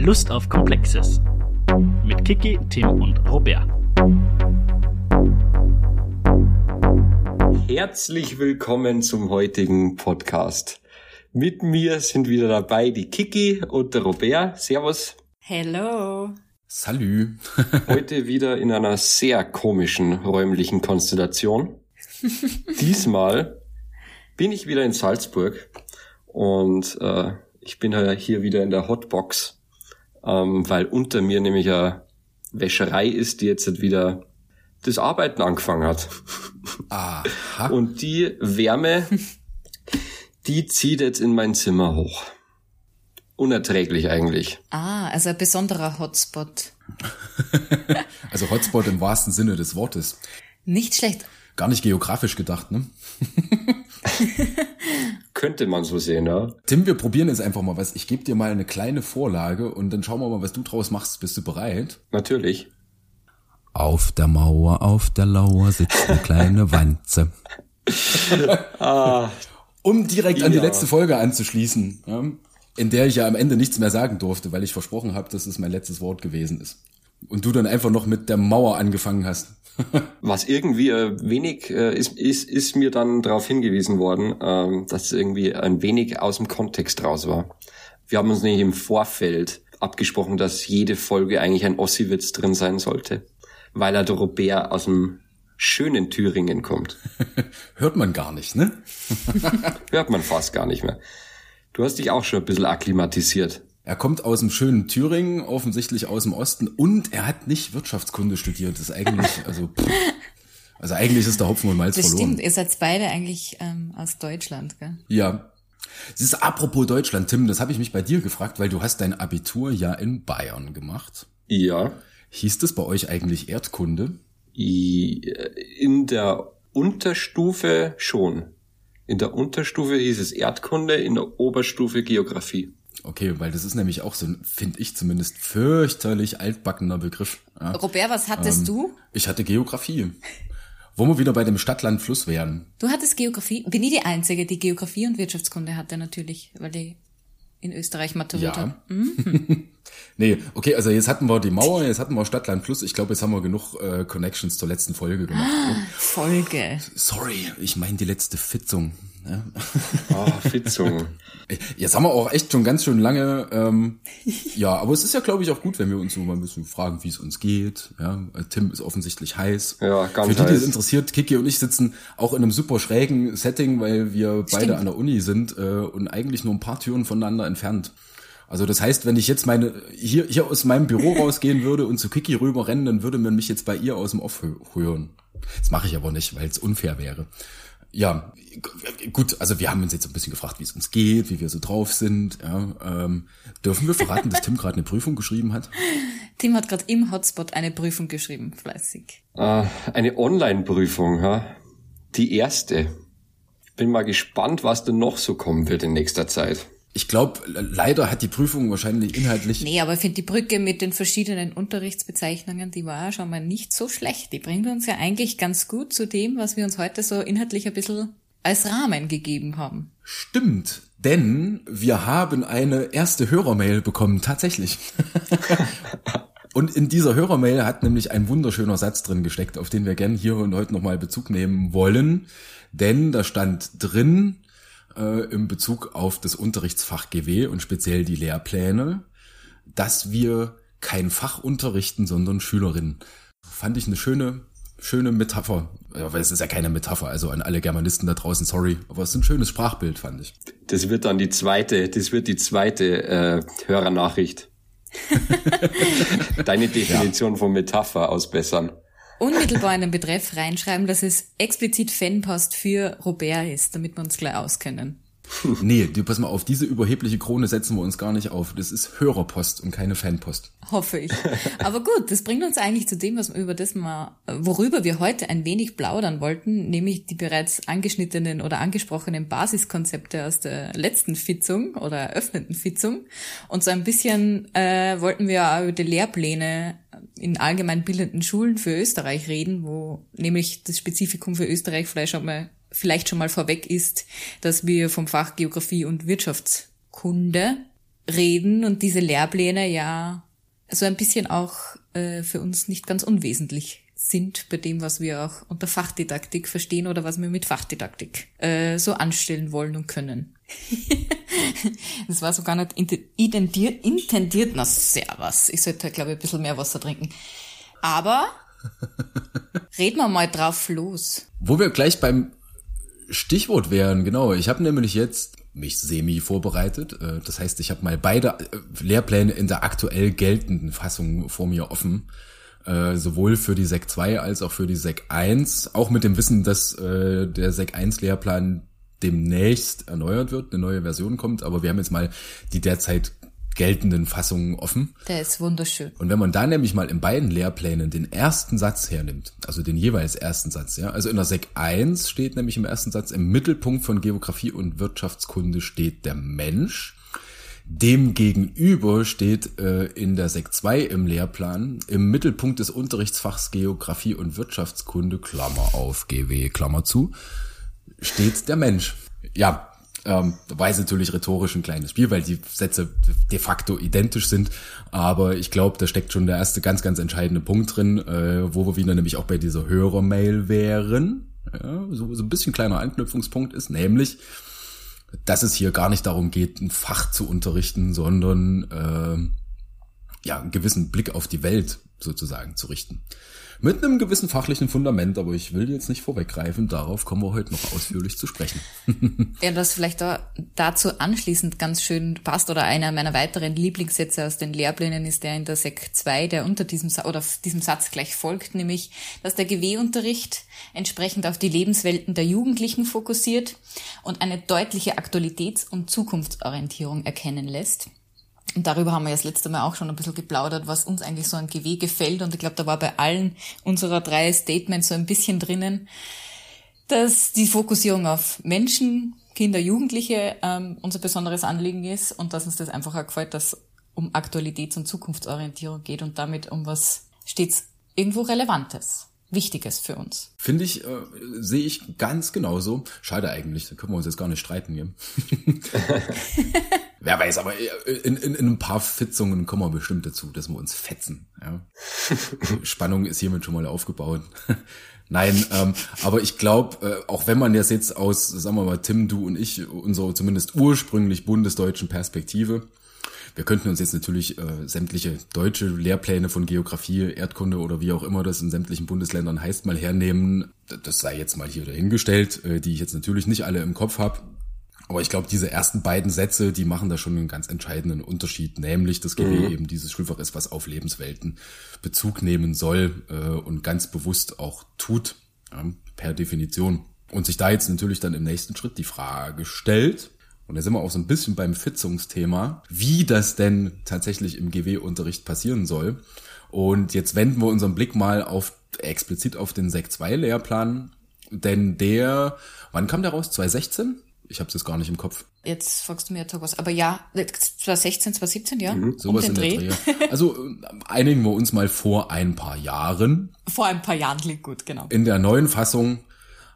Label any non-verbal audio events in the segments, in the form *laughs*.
Lust auf Komplexes. Mit Kiki, Tim und Robert. Herzlich willkommen zum heutigen Podcast. Mit mir sind wieder dabei die Kiki und der Robert. Servus. Hello. Salü. *laughs* Heute wieder in einer sehr komischen räumlichen Konstellation. *laughs* Diesmal bin ich wieder in Salzburg und äh, ich bin hier wieder in der Hotbox, ähm, weil unter mir nämlich eine Wäscherei ist, die jetzt wieder das Arbeiten angefangen hat. Aha. Und die Wärme, *laughs* die zieht jetzt in mein Zimmer hoch unerträglich eigentlich. Ah, also ein besonderer Hotspot. *laughs* also Hotspot im wahrsten Sinne des Wortes. Nicht schlecht. Gar nicht geografisch gedacht, ne? *laughs* *laughs* Könnte man so sehen, ja. Tim, wir probieren jetzt einfach mal was. Ich gebe dir mal eine kleine Vorlage und dann schauen wir mal, was du draus machst. Bist du bereit? Natürlich. Auf der Mauer, auf der Lauer sitzt eine kleine *laughs* Wanze. ah, um direkt ja. an die letzte Folge anzuschließen. Ja? in der ich ja am Ende nichts mehr sagen durfte, weil ich versprochen habe, dass es mein letztes Wort gewesen ist. Und du dann einfach noch mit der Mauer angefangen hast. Was irgendwie äh, wenig äh, ist, ist, ist mir dann darauf hingewiesen worden, ähm, dass es irgendwie ein wenig aus dem Kontext raus war. Wir haben uns nicht im Vorfeld abgesprochen, dass jede Folge eigentlich ein Ossi-Witz drin sein sollte, weil er der Robert aus dem schönen Thüringen kommt. *laughs* Hört man gar nicht, ne? *laughs* Hört man fast gar nicht mehr. Du hast dich auch schon ein bisschen akklimatisiert. Er kommt aus dem schönen Thüringen, offensichtlich aus dem Osten, und er hat nicht Wirtschaftskunde studiert. Das ist eigentlich, *laughs* also, pff, also eigentlich ist der Hopfen und Malz das verloren. Stimmt, ihr seid beide eigentlich ähm, aus Deutschland, gell? Ja. Es ist apropos Deutschland, Tim, das habe ich mich bei dir gefragt, weil du hast dein Abitur ja in Bayern gemacht. Ja. Hieß das bei euch eigentlich Erdkunde? In der Unterstufe schon. In der Unterstufe hieß es Erdkunde, in der Oberstufe Geografie. Okay, weil das ist nämlich auch so, finde ich zumindest, fürchterlich altbackener Begriff. Ja. Robert, was hattest ähm, du? Ich hatte Geografie. Wo wir wieder bei dem Stadtland-Fluss wären. Du hattest Geografie? Bin ich die Einzige, die Geografie und Wirtschaftskunde hatte natürlich, weil ich in Österreich maturiert ja. *laughs* Mhm. nee, okay, also jetzt hatten wir die Mauer, jetzt hatten wir Stadtland Fluss. Ich glaube, jetzt haben wir genug äh, Connections zur letzten Folge gemacht. Ah, Folge. Sorry, ich meine die letzte Fitzung. Ja. Oh, Fitzung. *laughs* Jetzt haben wir auch echt schon ganz schön lange. Ähm, ja, aber es ist ja, glaube ich, auch gut, wenn wir uns so mal ein bisschen fragen, wie es uns geht. Ja, Tim ist offensichtlich heiß. Ja, ganz Für die, heiß. die es interessiert, Kiki und ich sitzen auch in einem super schrägen Setting, weil wir Stimmt. beide an der Uni sind äh, und eigentlich nur ein paar Türen voneinander entfernt. Also das heißt, wenn ich jetzt meine hier hier aus meinem Büro *laughs* rausgehen würde und zu Kiki rüber rennen, dann würde man mich jetzt bei ihr aus dem Off hören. Das mache ich aber nicht, weil es unfair wäre. Ja, gut, also wir haben uns jetzt ein bisschen gefragt, wie es uns geht, wie wir so drauf sind. Ja, ähm, dürfen wir verraten, dass Tim gerade eine Prüfung geschrieben hat? Tim hat gerade im Hotspot eine Prüfung geschrieben, fleißig. Äh, eine Online-Prüfung, ja. Die erste. Bin mal gespannt, was denn noch so kommen wird in nächster Zeit. Ich glaube, leider hat die Prüfung wahrscheinlich inhaltlich. Nee, aber ich finde die Brücke mit den verschiedenen Unterrichtsbezeichnungen, die war schon mal nicht so schlecht. Die bringt uns ja eigentlich ganz gut zu dem, was wir uns heute so inhaltlich ein bisschen als Rahmen gegeben haben. Stimmt, denn wir haben eine erste Hörermail bekommen, tatsächlich. *laughs* und in dieser Hörermail hat nämlich ein wunderschöner Satz drin gesteckt, auf den wir gern hier und heute nochmal Bezug nehmen wollen. Denn da stand drin, äh, im Bezug auf das Unterrichtsfach GW und speziell die Lehrpläne, dass wir kein Fach unterrichten, sondern Schülerinnen. Fand ich eine schöne, schöne Metapher. Ja, weil es ist ja keine Metapher, also an alle Germanisten da draußen, sorry, aber es ist ein schönes Sprachbild, fand ich. Das wird dann die zweite, das wird die zweite äh, Hörernachricht. Deine *laughs* Definition ja. von Metapher ausbessern. Unmittelbar in den Betreff reinschreiben, dass es explizit Fanpost für Robert ist, damit wir uns gleich auskennen. Nee, du pass mal auf, diese überhebliche Krone setzen wir uns gar nicht auf. Das ist Hörerpost und keine Fanpost. Hoffe ich. Aber gut, das bringt uns eigentlich zu dem, was wir über das mal, worüber wir heute ein wenig plaudern wollten, nämlich die bereits angeschnittenen oder angesprochenen Basiskonzepte aus der letzten Fitzung oder eröffneten Fitzung. Und so ein bisschen äh, wollten wir auch über die Lehrpläne in allgemein bildenden Schulen für Österreich reden, wo nämlich das Spezifikum für Österreich vielleicht schon mal vielleicht schon mal vorweg ist, dass wir vom Fach Geografie und Wirtschaftskunde reden und diese Lehrpläne ja so ein bisschen auch äh, für uns nicht ganz unwesentlich sind bei dem, was wir auch unter Fachdidaktik verstehen oder was wir mit Fachdidaktik äh, so anstellen wollen und können. *laughs* das war so gar nicht intendiert, intendiert. Na, sehr was. Ich sollte, glaube ich, ein bisschen mehr Wasser trinken. Aber *laughs* reden wir mal drauf los. Wo wir gleich beim Stichwort wären, genau. Ich habe nämlich jetzt mich semi vorbereitet. Äh, das heißt, ich habe mal beide äh, Lehrpläne in der aktuell geltenden Fassung vor mir offen. Äh, sowohl für die SEC 2 als auch für die SEC 1. Auch mit dem Wissen, dass der SEC 1 Lehrplan demnächst erneuert wird, eine neue Version kommt. Aber wir haben jetzt mal die derzeit geltenden Fassungen offen. Der ist wunderschön. Und wenn man da nämlich mal in beiden Lehrplänen den ersten Satz hernimmt, also den jeweils ersten Satz, ja, also in der Sek 1 steht nämlich im ersten Satz, im Mittelpunkt von Geografie und Wirtschaftskunde steht der Mensch. Demgegenüber steht äh, in der Sek 2 im Lehrplan im Mittelpunkt des Unterrichtsfachs Geografie und Wirtschaftskunde, Klammer auf, GW, Klammer zu, steht der Mensch. Ja, ähm, war es natürlich rhetorisch ein kleines Spiel, weil die Sätze de facto identisch sind. Aber ich glaube, da steckt schon der erste ganz, ganz entscheidende Punkt drin, äh, wo wir wieder nämlich auch bei dieser Hörermail wären. Ja, so, so ein bisschen kleiner Anknüpfungspunkt ist, nämlich, dass es hier gar nicht darum geht, ein Fach zu unterrichten, sondern äh, ja, einen gewissen Blick auf die Welt sozusagen zu richten mit einem gewissen fachlichen Fundament, aber ich will jetzt nicht vorweggreifen, darauf kommen wir heute noch ausführlich zu sprechen. *laughs* ja, das vielleicht da, dazu anschließend ganz schön passt oder einer meiner weiteren Lieblingssätze aus den Lehrplänen ist der in der Sek 2, der unter diesem oder diesem Satz gleich folgt, nämlich, dass der GW-Unterricht entsprechend auf die Lebenswelten der Jugendlichen fokussiert und eine deutliche Aktualitäts- und Zukunftsorientierung erkennen lässt. Und darüber haben wir ja das letzte Mal auch schon ein bisschen geplaudert, was uns eigentlich so an GW gefällt. Und ich glaube, da war bei allen unserer drei Statements so ein bisschen drinnen, dass die Fokussierung auf Menschen, Kinder, Jugendliche ähm, unser besonderes Anliegen ist und dass uns das einfach auch gefällt, dass um Aktualitäts- und Zukunftsorientierung geht und damit um was stets irgendwo Relevantes. Wichtiges für uns. Finde ich, äh, sehe ich ganz genauso. Schade eigentlich, da können wir uns jetzt gar nicht streiten. Gell? *laughs* *laughs* Wer weiß, aber äh, in, in, in ein paar Fitzungen kommen wir bestimmt dazu, dass wir uns fetzen. Ja? *laughs* Spannung ist hiermit schon mal aufgebaut. *laughs* Nein, ähm, aber ich glaube, äh, auch wenn man das jetzt aus, sagen wir mal, Tim, du und ich, unserer zumindest ursprünglich bundesdeutschen Perspektive, wir könnten uns jetzt natürlich äh, sämtliche deutsche Lehrpläne von Geografie, Erdkunde oder wie auch immer das in sämtlichen Bundesländern heißt, mal hernehmen. Das sei jetzt mal hier dahingestellt, äh, die ich jetzt natürlich nicht alle im Kopf habe. Aber ich glaube, diese ersten beiden Sätze, die machen da schon einen ganz entscheidenden Unterschied, nämlich dass GW mhm. eben dieses Schulfach ist, was auf Lebenswelten Bezug nehmen soll äh, und ganz bewusst auch tut, ja, per Definition. Und sich da jetzt natürlich dann im nächsten Schritt die Frage stellt, und da sind wir auch so ein bisschen beim Fitzungsthema, wie das denn tatsächlich im GW-Unterricht passieren soll. Und jetzt wenden wir unseren Blick mal auf explizit auf den Sek 2 Lehrplan, denn der, wann kam der raus? 2016? Ich habe es jetzt gar nicht im Kopf. Jetzt fragst du mir jetzt was. Aber ja, 2016, 2017, ja. Mhm, sowas um in Dreh. der Dreh. *laughs* Also einigen wir uns mal vor ein paar Jahren. Vor ein paar Jahren klingt gut, genau. In der neuen Fassung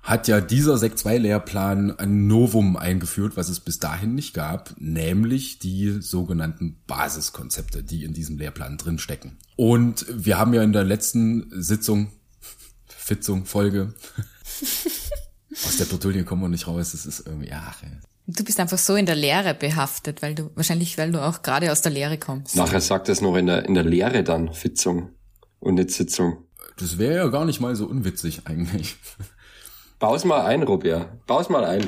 hat ja dieser Sek 2 Lehrplan ein Novum eingeführt, was es bis dahin nicht gab, nämlich die sogenannten Basiskonzepte, die in diesem Lehrplan drin stecken. Und wir haben ja in der letzten Sitzung, Fitzung, Folge *laughs* Aus der Bretouille kommen wir nicht raus. Das ist irgendwie, ach. Du bist einfach so in der Lehre behaftet, weil du, wahrscheinlich, weil du auch gerade aus der Lehre kommst. Nachher sagt es noch in der, in der Lehre dann, Fitzung und nicht Sitzung. Das wäre ja gar nicht mal so unwitzig eigentlich. Bau's mal ein, Robert. Bau's mal ein.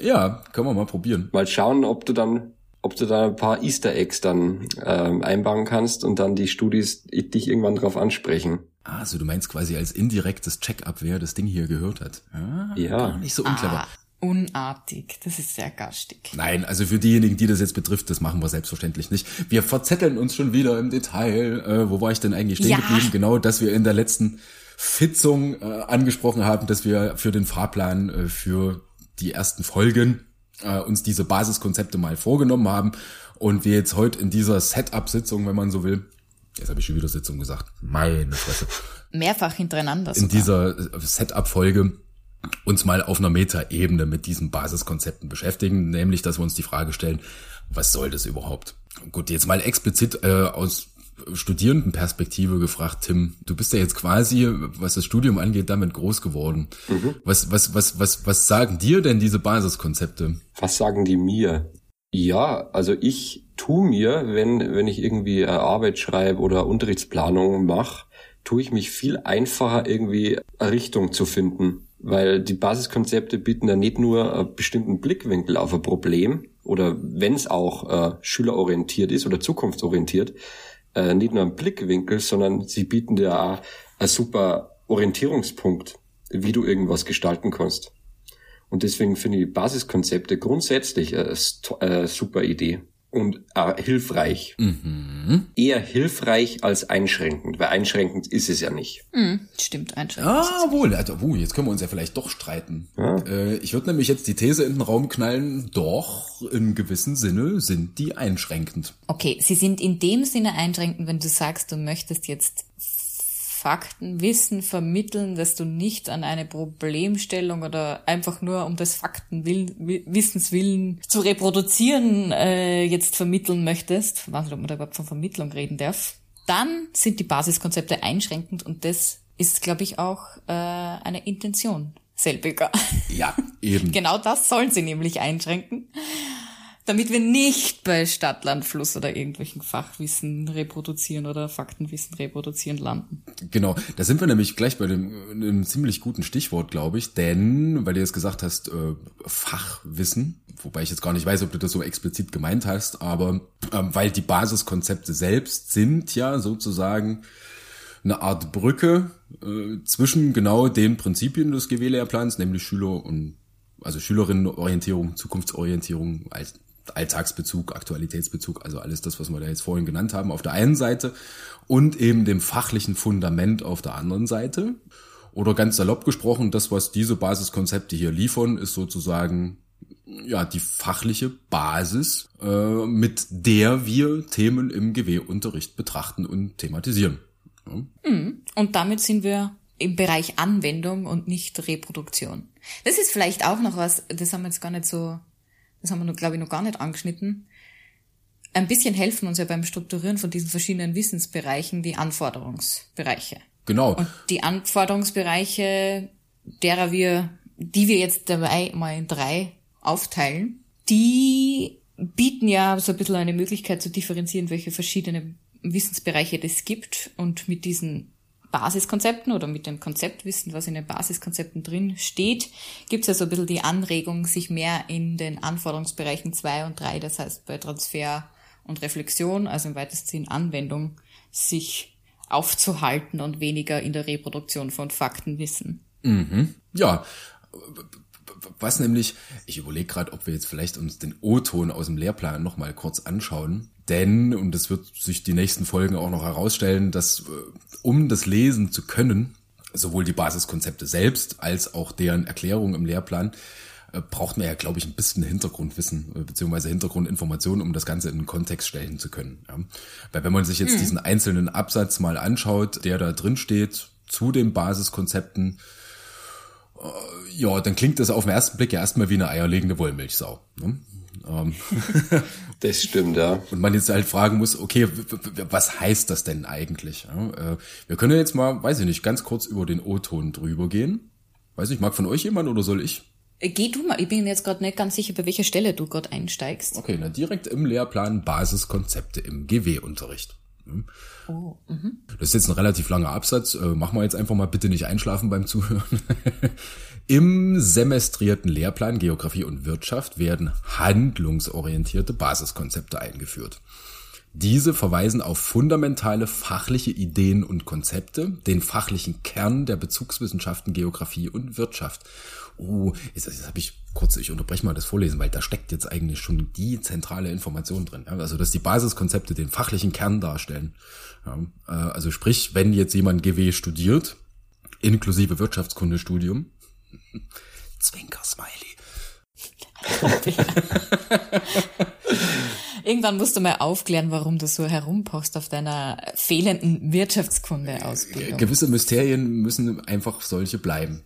Ja, können wir mal probieren. Mal schauen, ob du dann, ob du da ein paar Easter Eggs dann ähm, einbauen kannst und dann die Studis dich irgendwann drauf ansprechen. Ah, also du meinst quasi als indirektes Check-up, wer das Ding hier gehört hat. Ah, ja. Gar nicht so unclever. Ah, unartig. Das ist sehr gastig. Nein, also für diejenigen, die das jetzt betrifft, das machen wir selbstverständlich nicht. Wir verzetteln uns schon wieder im Detail. Äh, wo war ich denn eigentlich stehen ja. geblieben? Genau, dass wir in der letzten Fitzung äh, angesprochen haben, dass wir für den Fahrplan äh, für die ersten Folgen äh, uns diese Basiskonzepte mal vorgenommen haben und wir jetzt heute in dieser Setup-Sitzung, wenn man so will, Jetzt habe ich schon wieder Sitzung gesagt. Meine Fresse. Mehrfach hintereinander. Sogar. In dieser äh, Setup-Folge uns mal auf einer Metaebene mit diesen Basiskonzepten beschäftigen, nämlich, dass wir uns die Frage stellen, was soll das überhaupt? Gut, jetzt mal explizit äh, aus Studierendenperspektive gefragt, Tim. Du bist ja jetzt quasi, was das Studium angeht, damit groß geworden. Mhm. Was, was, was, was, was sagen dir denn diese Basiskonzepte? Was sagen die mir? Ja, also ich tu mir, wenn, wenn ich irgendwie Arbeit schreibe oder Unterrichtsplanung mache, tue ich mich viel einfacher, irgendwie eine Richtung zu finden. Weil die Basiskonzepte bieten ja nicht nur einen bestimmten Blickwinkel auf ein Problem oder wenn es auch äh, schülerorientiert ist oder zukunftsorientiert, äh, nicht nur einen Blickwinkel, sondern sie bieten dir auch einen super Orientierungspunkt, wie du irgendwas gestalten kannst. Und deswegen finde ich Basiskonzepte grundsätzlich eine, eine super Idee und äh, hilfreich. Mhm. Eher hilfreich als einschränkend, weil einschränkend ist es ja nicht. Mhm, stimmt, einschränkend. Ah, wohl. Also, uh, jetzt können wir uns ja vielleicht doch streiten. Ja. Äh, ich würde nämlich jetzt die These in den Raum knallen, doch, in gewissem Sinne sind die einschränkend. Okay, sie sind in dem Sinne einschränkend, wenn du sagst, du möchtest jetzt Faktenwissen vermitteln, dass du nicht an eine Problemstellung oder einfach nur um des Faktenwissens willen zu reproduzieren äh, jetzt vermitteln möchtest, ich weiß nicht, ob man da überhaupt von Vermittlung reden darf, dann sind die Basiskonzepte einschränkend und das ist, glaube ich, auch äh, eine Intention selbiger. Ja, eben. *laughs* genau das sollen sie nämlich einschränken damit wir nicht bei Stadt, Land, Fluss oder irgendwelchen Fachwissen reproduzieren oder Faktenwissen reproduzieren landen. Genau, da sind wir nämlich gleich bei dem einem ziemlich guten Stichwort, glaube ich, denn, weil du jetzt gesagt hast, äh, Fachwissen, wobei ich jetzt gar nicht weiß, ob du das so explizit gemeint hast, aber ähm, weil die Basiskonzepte selbst sind ja sozusagen eine Art Brücke äh, zwischen genau den Prinzipien des GW-Lehrplans, nämlich Schüler und also Schülerinnenorientierung, Zukunftsorientierung als Alltagsbezug, Aktualitätsbezug, also alles das, was wir da jetzt vorhin genannt haben, auf der einen Seite und eben dem fachlichen Fundament auf der anderen Seite. Oder ganz salopp gesprochen, das, was diese Basiskonzepte hier liefern, ist sozusagen ja die fachliche Basis, äh, mit der wir Themen im GW-Unterricht betrachten und thematisieren. Ja. Mhm. Und damit sind wir im Bereich Anwendung und nicht Reproduktion. Das ist vielleicht auch noch was, das haben wir jetzt gar nicht so das haben wir, glaube ich, noch gar nicht angeschnitten, ein bisschen helfen uns ja beim Strukturieren von diesen verschiedenen Wissensbereichen die Anforderungsbereiche. Genau. Und die Anforderungsbereiche, derer wir, die wir jetzt dabei mal in drei aufteilen, die bieten ja so ein bisschen eine Möglichkeit zu differenzieren, welche verschiedene Wissensbereiche es gibt und mit diesen Basiskonzepten oder mit dem Konzeptwissen, was in den Basiskonzepten drin steht, gibt es ja so ein bisschen die Anregung, sich mehr in den Anforderungsbereichen zwei und drei, das heißt bei Transfer und Reflexion, also im weitesten Sinn Anwendung, sich aufzuhalten und weniger in der Reproduktion von Faktenwissen. Mhm. Ja, was nämlich, ich überlege gerade, ob wir jetzt vielleicht uns den O-Ton aus dem Lehrplan nochmal kurz anschauen. Denn, und das wird sich die nächsten Folgen auch noch herausstellen, dass äh, um das lesen zu können, sowohl die Basiskonzepte selbst als auch deren Erklärung im Lehrplan, äh, braucht man ja, glaube ich, ein bisschen Hintergrundwissen äh, beziehungsweise Hintergrundinformationen, um das Ganze in den Kontext stellen zu können. Ja. Weil wenn man sich jetzt mhm. diesen einzelnen Absatz mal anschaut, der da drin steht zu den Basiskonzepten, ja, dann klingt das auf den ersten Blick ja erstmal wie eine eierlegende Wollmilchsau. Ne? Ähm. *laughs* das stimmt, ja. Und man jetzt halt fragen muss, okay, was heißt das denn eigentlich? Äh, wir können jetzt mal, weiß ich nicht, ganz kurz über den O-Ton drüber gehen. Weiß ich, mag von euch jemand oder soll ich? Äh, geh du mal, ich bin jetzt gerade nicht ganz sicher, bei welcher Stelle du gerade einsteigst. Okay, na direkt im Lehrplan Basiskonzepte im GW-Unterricht. Hm? Oh, mhm. Das ist jetzt ein relativ langer Absatz. Äh, machen wir jetzt einfach mal bitte nicht einschlafen beim Zuhören. *laughs* Im semestrierten Lehrplan Geografie und Wirtschaft werden handlungsorientierte Basiskonzepte eingeführt. Diese verweisen auf fundamentale fachliche Ideen und Konzepte, den fachlichen Kern der Bezugswissenschaften Geografie und Wirtschaft. Oh, jetzt, jetzt habe ich kurz, ich unterbreche mal das Vorlesen, weil da steckt jetzt eigentlich schon die zentrale Information drin. Ja? Also, dass die Basiskonzepte den fachlichen Kern darstellen. Ja? Äh, also sprich, wenn jetzt jemand GW studiert, inklusive Wirtschaftskundestudium, Zwinker-Smiley. *laughs* Irgendwann musst du mal aufklären, warum du so herumpochst auf deiner fehlenden Wirtschaftskunde-Ausbildung. Gewisse Mysterien müssen einfach solche bleiben.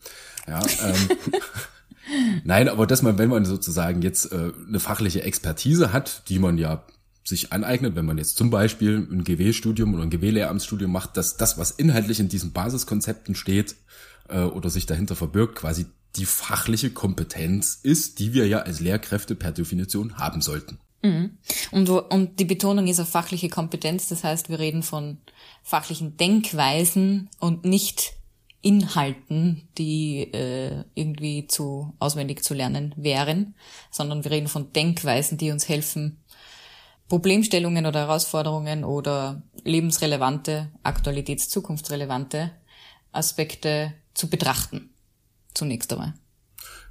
Ja, ähm, *laughs* Nein, aber dass man, wenn man sozusagen jetzt äh, eine fachliche Expertise hat, die man ja sich aneignet, wenn man jetzt zum Beispiel ein GW-Studium oder ein GW-Lehramtsstudium macht, dass das, was inhaltlich in diesen Basiskonzepten steht äh, oder sich dahinter verbirgt, quasi die fachliche Kompetenz ist, die wir ja als Lehrkräfte per Definition haben sollten. Mhm. Und, und die Betonung ist auf fachliche Kompetenz, das heißt, wir reden von fachlichen Denkweisen und nicht Inhalten, die äh, irgendwie zu auswendig zu lernen wären, sondern wir reden von Denkweisen, die uns helfen, Problemstellungen oder Herausforderungen oder lebensrelevante, aktualitäts-, zukunftsrelevante Aspekte zu betrachten. Zunächst einmal.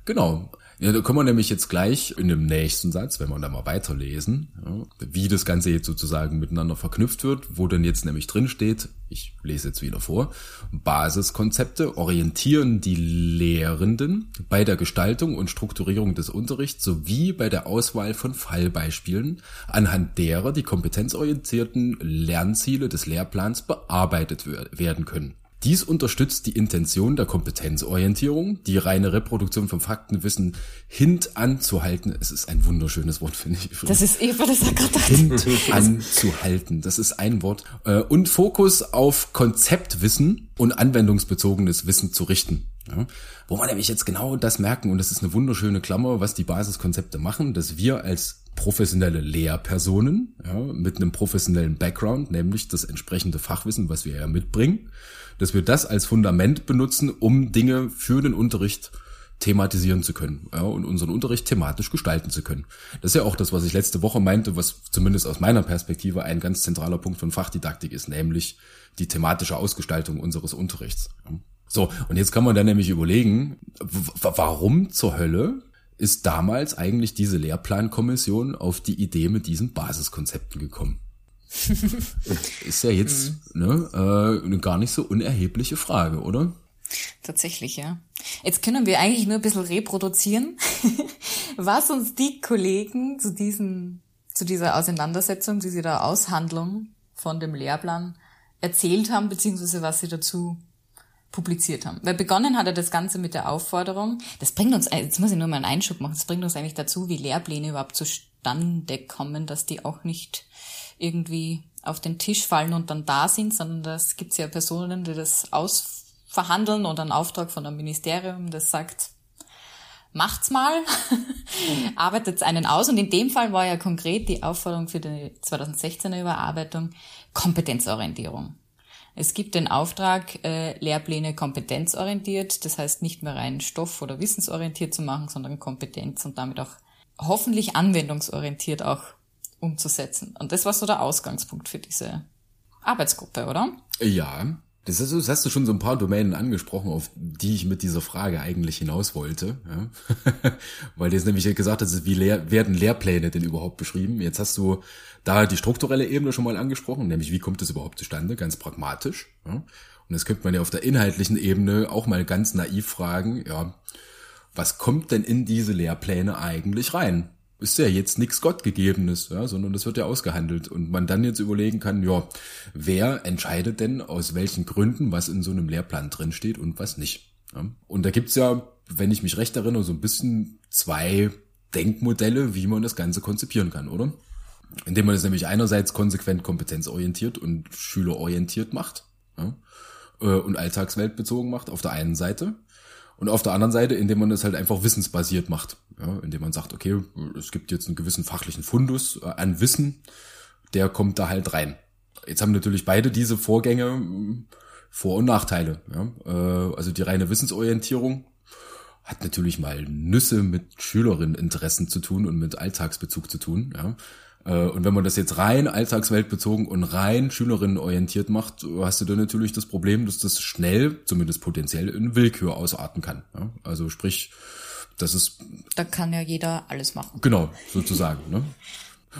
Genau. Ja, da kommen wir nämlich jetzt gleich in dem nächsten Satz, wenn wir da mal weiterlesen, ja, wie das Ganze jetzt sozusagen miteinander verknüpft wird, wo dann jetzt nämlich drin steht, ich lese jetzt wieder vor, Basiskonzepte orientieren die Lehrenden bei der Gestaltung und Strukturierung des Unterrichts sowie bei der Auswahl von Fallbeispielen, anhand derer die kompetenzorientierten Lernziele des Lehrplans bearbeitet werden können. Dies unterstützt die Intention der Kompetenzorientierung, die reine Reproduktion von Faktenwissen hintanzuhalten. Es ist ein wunderschönes Wort, finde ich. Das ist Eva, das hat gerade *laughs* Hintanzuhalten. Das ist ein Wort. Äh, und Fokus auf Konzeptwissen und anwendungsbezogenes Wissen zu richten. Ja, wo man nämlich jetzt genau das merken, und das ist eine wunderschöne Klammer, was die Basiskonzepte machen, dass wir als professionelle Lehrpersonen ja, mit einem professionellen Background, nämlich das entsprechende Fachwissen, was wir ja mitbringen, dass wir das als Fundament benutzen, um Dinge für den Unterricht thematisieren zu können ja, und unseren Unterricht thematisch gestalten zu können. Das ist ja auch das, was ich letzte Woche meinte, was zumindest aus meiner Perspektive ein ganz zentraler Punkt von Fachdidaktik ist, nämlich die thematische Ausgestaltung unseres Unterrichts. So, und jetzt kann man dann nämlich überlegen, warum zur Hölle ist damals eigentlich diese Lehrplankommission auf die Idee mit diesen Basiskonzepten gekommen? *laughs* ist ja jetzt mhm. ne, äh, eine gar nicht so unerhebliche Frage, oder? Tatsächlich, ja. Jetzt können wir eigentlich nur ein bisschen reproduzieren, *laughs* was uns die Kollegen zu diesen, zu dieser Auseinandersetzung, zu dieser Aushandlung von dem Lehrplan erzählt haben, beziehungsweise was sie dazu publiziert haben. Weil begonnen hat er das Ganze mit der Aufforderung, das bringt uns, jetzt muss ich nur mal einen Einschub machen, das bringt uns eigentlich dazu, wie Lehrpläne überhaupt zustande kommen, dass die auch nicht irgendwie auf den Tisch fallen und dann da sind, sondern das gibt's ja Personen, die das ausverhandeln oder einen Auftrag von einem Ministerium, das sagt, macht's mal, *laughs* arbeitet einen aus. Und in dem Fall war ja konkret die Aufforderung für die 2016er Überarbeitung Kompetenzorientierung. Es gibt den Auftrag, äh, Lehrpläne kompetenzorientiert, das heißt nicht mehr rein stoff- oder wissensorientiert zu machen, sondern Kompetenz und damit auch hoffentlich anwendungsorientiert auch umzusetzen. Und das war so der Ausgangspunkt für diese Arbeitsgruppe, oder? Ja. Das, ist, das hast du schon so ein paar Domänen angesprochen, auf die ich mit dieser Frage eigentlich hinaus wollte. Ja? *laughs* Weil du jetzt nämlich gesagt hast, wie lehr werden Lehrpläne denn überhaupt beschrieben? Jetzt hast du da die strukturelle Ebene schon mal angesprochen, nämlich wie kommt es überhaupt zustande, ganz pragmatisch. Ja? Und jetzt könnte man ja auf der inhaltlichen Ebene auch mal ganz naiv fragen, ja, was kommt denn in diese Lehrpläne eigentlich rein? Ist ja jetzt nichts Gottgegebenes, ja, sondern das wird ja ausgehandelt. Und man dann jetzt überlegen kann, ja, wer entscheidet denn aus welchen Gründen, was in so einem Lehrplan drinsteht und was nicht. Ja? Und da gibt's ja, wenn ich mich recht erinnere, so ein bisschen zwei Denkmodelle, wie man das Ganze konzipieren kann, oder? Indem man es nämlich einerseits konsequent kompetenzorientiert und schülerorientiert macht ja? Äh, und alltagsweltbezogen macht auf der einen Seite und auf der anderen Seite, indem man es halt einfach wissensbasiert macht. Ja, indem man sagt, okay, es gibt jetzt einen gewissen fachlichen Fundus äh, an Wissen, der kommt da halt rein. Jetzt haben natürlich beide diese Vorgänge hm, Vor- und Nachteile. Ja? Äh, also die reine Wissensorientierung hat natürlich mal Nüsse mit Schülerinneninteressen zu tun und mit Alltagsbezug zu tun. Ja? Äh, und wenn man das jetzt rein alltagsweltbezogen und rein schülerinnenorientiert macht, hast du dann natürlich das Problem, dass das schnell, zumindest potenziell, in Willkür ausarten kann. Also sprich, das ist. Da kann ja jeder alles machen. Genau, sozusagen. ne?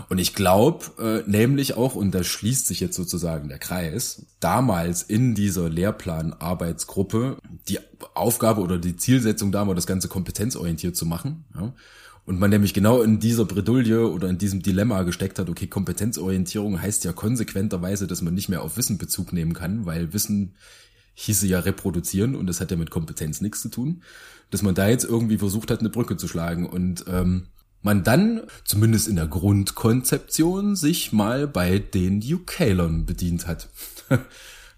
Und ich glaube, äh, nämlich auch, und da schließt sich jetzt sozusagen der Kreis, damals in dieser Lehrplanarbeitsgruppe die Aufgabe oder die Zielsetzung da war, das Ganze kompetenzorientiert zu machen. Ja? Und man nämlich genau in dieser Bredouille oder in diesem Dilemma gesteckt hat, okay, Kompetenzorientierung heißt ja konsequenterweise, dass man nicht mehr auf Wissen Bezug nehmen kann, weil Wissen hieße ja reproduzieren und das hat ja mit Kompetenz nichts zu tun. Dass man da jetzt irgendwie versucht hat, eine Brücke zu schlagen und ähm, man dann, zumindest in der Grundkonzeption, sich mal bei den UK-Lern bedient hat. *laughs*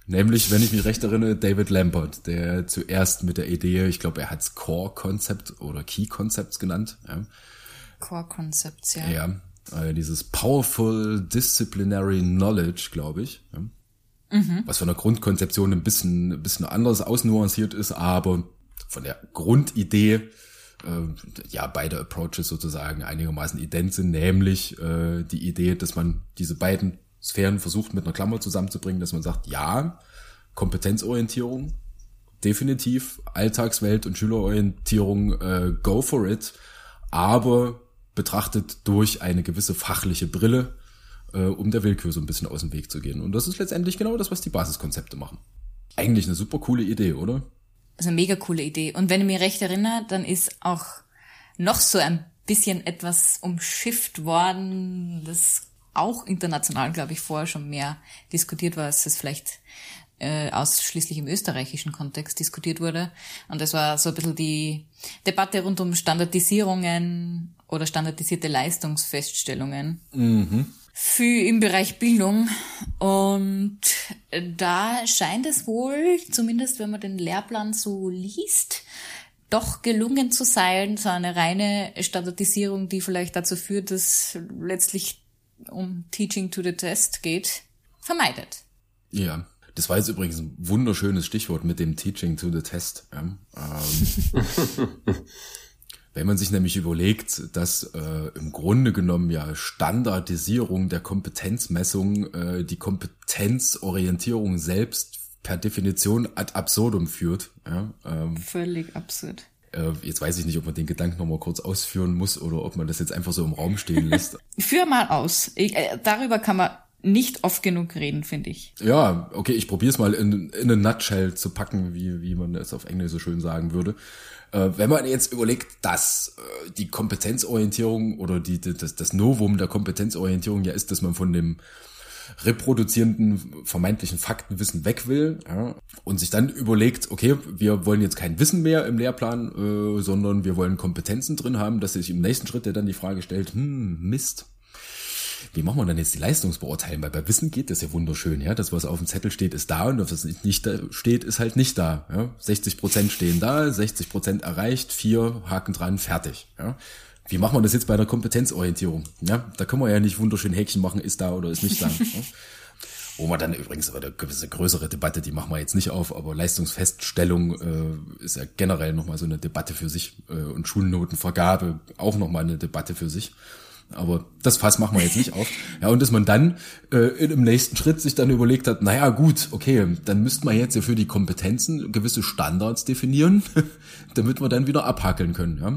Nämlich, wenn ich mich recht erinnere, David Lampert, der zuerst mit der Idee, ich glaube, er hat's Core Concept oder Key Concepts genannt. Ja. Core Concepts, ja. Ja, äh, dieses Powerful Disciplinary Knowledge, glaube ich. Ja. Mhm. Was von der Grundkonzeption ein bisschen, ein bisschen anders ausnuanciert ist, aber von der Grundidee äh, ja beide Approaches sozusagen einigermaßen ident sind, nämlich äh, die Idee, dass man diese beiden Sphären versucht mit einer Klammer zusammenzubringen, dass man sagt, ja, Kompetenzorientierung, definitiv, Alltagswelt und Schülerorientierung, äh, go for it, aber betrachtet durch eine gewisse fachliche Brille, äh, um der Willkür so ein bisschen aus dem Weg zu gehen. Und das ist letztendlich genau das, was die Basiskonzepte machen. Eigentlich eine super coole Idee, oder? Also eine mega coole Idee. Und wenn ich mich recht erinnere, dann ist auch noch so ein bisschen etwas umschifft worden, das auch international, glaube ich, vorher schon mehr diskutiert war, als es vielleicht äh, ausschließlich im österreichischen Kontext diskutiert wurde. Und das war so ein bisschen die Debatte rund um Standardisierungen oder standardisierte Leistungsfeststellungen. Mhm für im Bereich Bildung. Und da scheint es wohl, zumindest wenn man den Lehrplan so liest, doch gelungen zu sein, so eine reine Standardisierung, die vielleicht dazu führt, dass letztlich um Teaching to the Test geht, vermeidet. Ja, das war jetzt übrigens ein wunderschönes Stichwort mit dem Teaching to the Test. Ja. Ähm, *laughs* Wenn man sich nämlich überlegt, dass äh, im Grunde genommen ja Standardisierung der Kompetenzmessung äh, die Kompetenzorientierung selbst per Definition ad absurdum führt. Ja, ähm, Völlig absurd. Äh, jetzt weiß ich nicht, ob man den Gedanken nochmal kurz ausführen muss oder ob man das jetzt einfach so im Raum stehen *laughs* lässt. Führ mal aus. Ich, äh, darüber kann man nicht oft genug reden, finde ich. Ja, okay, ich probiere es mal in, in eine Nutshell zu packen, wie, wie man es auf Englisch so schön sagen würde. Äh, wenn man jetzt überlegt, dass äh, die Kompetenzorientierung oder die, das, das Novum der Kompetenzorientierung ja ist, dass man von dem reproduzierenden vermeintlichen Faktenwissen weg will ja, und sich dann überlegt, okay, wir wollen jetzt kein Wissen mehr im Lehrplan, äh, sondern wir wollen Kompetenzen drin haben, dass sich im nächsten Schritt der dann die Frage stellt, hm, Mist, wie machen wir dann jetzt die Leistungsbeurteilung? Weil bei Wissen geht das ja wunderschön, ja. Das, was auf dem Zettel steht, ist da und was nicht da steht, ist halt nicht da. Ja? 60 Prozent stehen da, 60 Prozent erreicht, vier Haken dran, fertig. Ja? Wie machen wir das jetzt bei der Kompetenzorientierung? Ja, da können wir ja nicht wunderschön Häkchen machen, ist da oder ist nicht da. *laughs* Wo man dann übrigens, aber eine gewisse größere Debatte, die machen wir jetzt nicht auf, aber Leistungsfeststellung äh, ist ja generell nochmal so eine Debatte für sich äh, und Schulnotenvergabe auch nochmal eine Debatte für sich. Aber das Fass machen wir jetzt nicht auf. Ja, und dass man dann äh, im nächsten Schritt sich dann überlegt hat, naja gut, okay, dann müsste man jetzt ja für die Kompetenzen gewisse Standards definieren, *laughs* damit wir dann wieder abhackeln können. Ja?